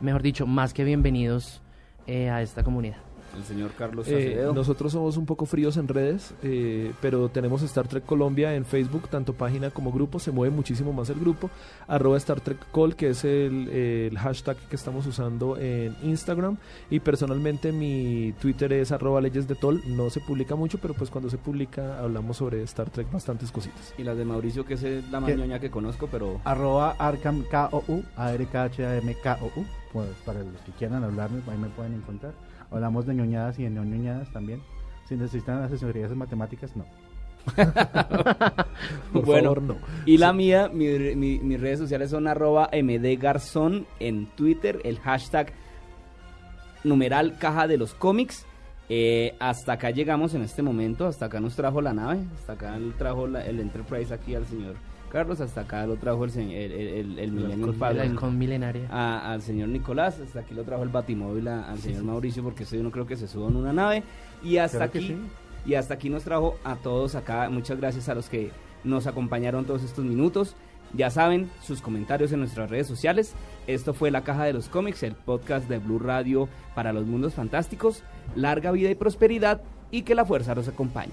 Speaker 6: mejor dicho, más que bienvenidos eh, a esta comunidad.
Speaker 1: El señor Carlos
Speaker 5: Eh,
Speaker 1: Acevedo.
Speaker 5: nosotros somos un poco fríos en redes, eh, pero tenemos Star Trek Colombia en Facebook, tanto página como grupo, se mueve muchísimo más el grupo, arroba Star Trek Call, que es el, el hashtag que estamos usando en Instagram, y personalmente mi Twitter es arroba leyes de Tol, no se publica mucho, pero pues cuando se publica hablamos sobre Star Trek bastantes cositas.
Speaker 1: Y las de Mauricio, que es la más
Speaker 4: ¿Qué?
Speaker 1: ñoña que conozco, pero
Speaker 4: Arroba Arkham K-O-U, A-R-K-H-A-M-K-O-U. Pues, para los que quieran hablarme, ahí me pueden encontrar. Hablamos de ñoñadas y de no ñoñadas también. Si necesitan asesorías en matemáticas, no.
Speaker 5: Por
Speaker 1: bueno.
Speaker 5: favor, no.
Speaker 1: Y la mía, mi- mi- mis redes sociales son arroba mdgarzón en Twitter, el hashtag numeral caja de los cómics. Eh, hasta acá llegamos en este momento, hasta acá nos trajo la nave, hasta acá trajo la- el Enterprise aquí al señor Carlos, hasta acá lo trajo el, señor- el, el,
Speaker 6: milenaria.
Speaker 1: a- al señor Nicolás, hasta aquí lo trajo el Batimóvil a- al señor Mauricio porque ese no creo que se suba en una nave y hasta
Speaker 4: Claro
Speaker 1: aquí
Speaker 4: sí.
Speaker 1: y hasta aquí nos trajo a todos acá. Muchas gracias a los que nos acompañaron todos estos minutos. Ya saben, sus comentarios en nuestras redes sociales. Esto fue La Caja de los Cómics, el podcast de Blue Radio para los mundos fantásticos. Larga vida y prosperidad y que la fuerza los acompañe.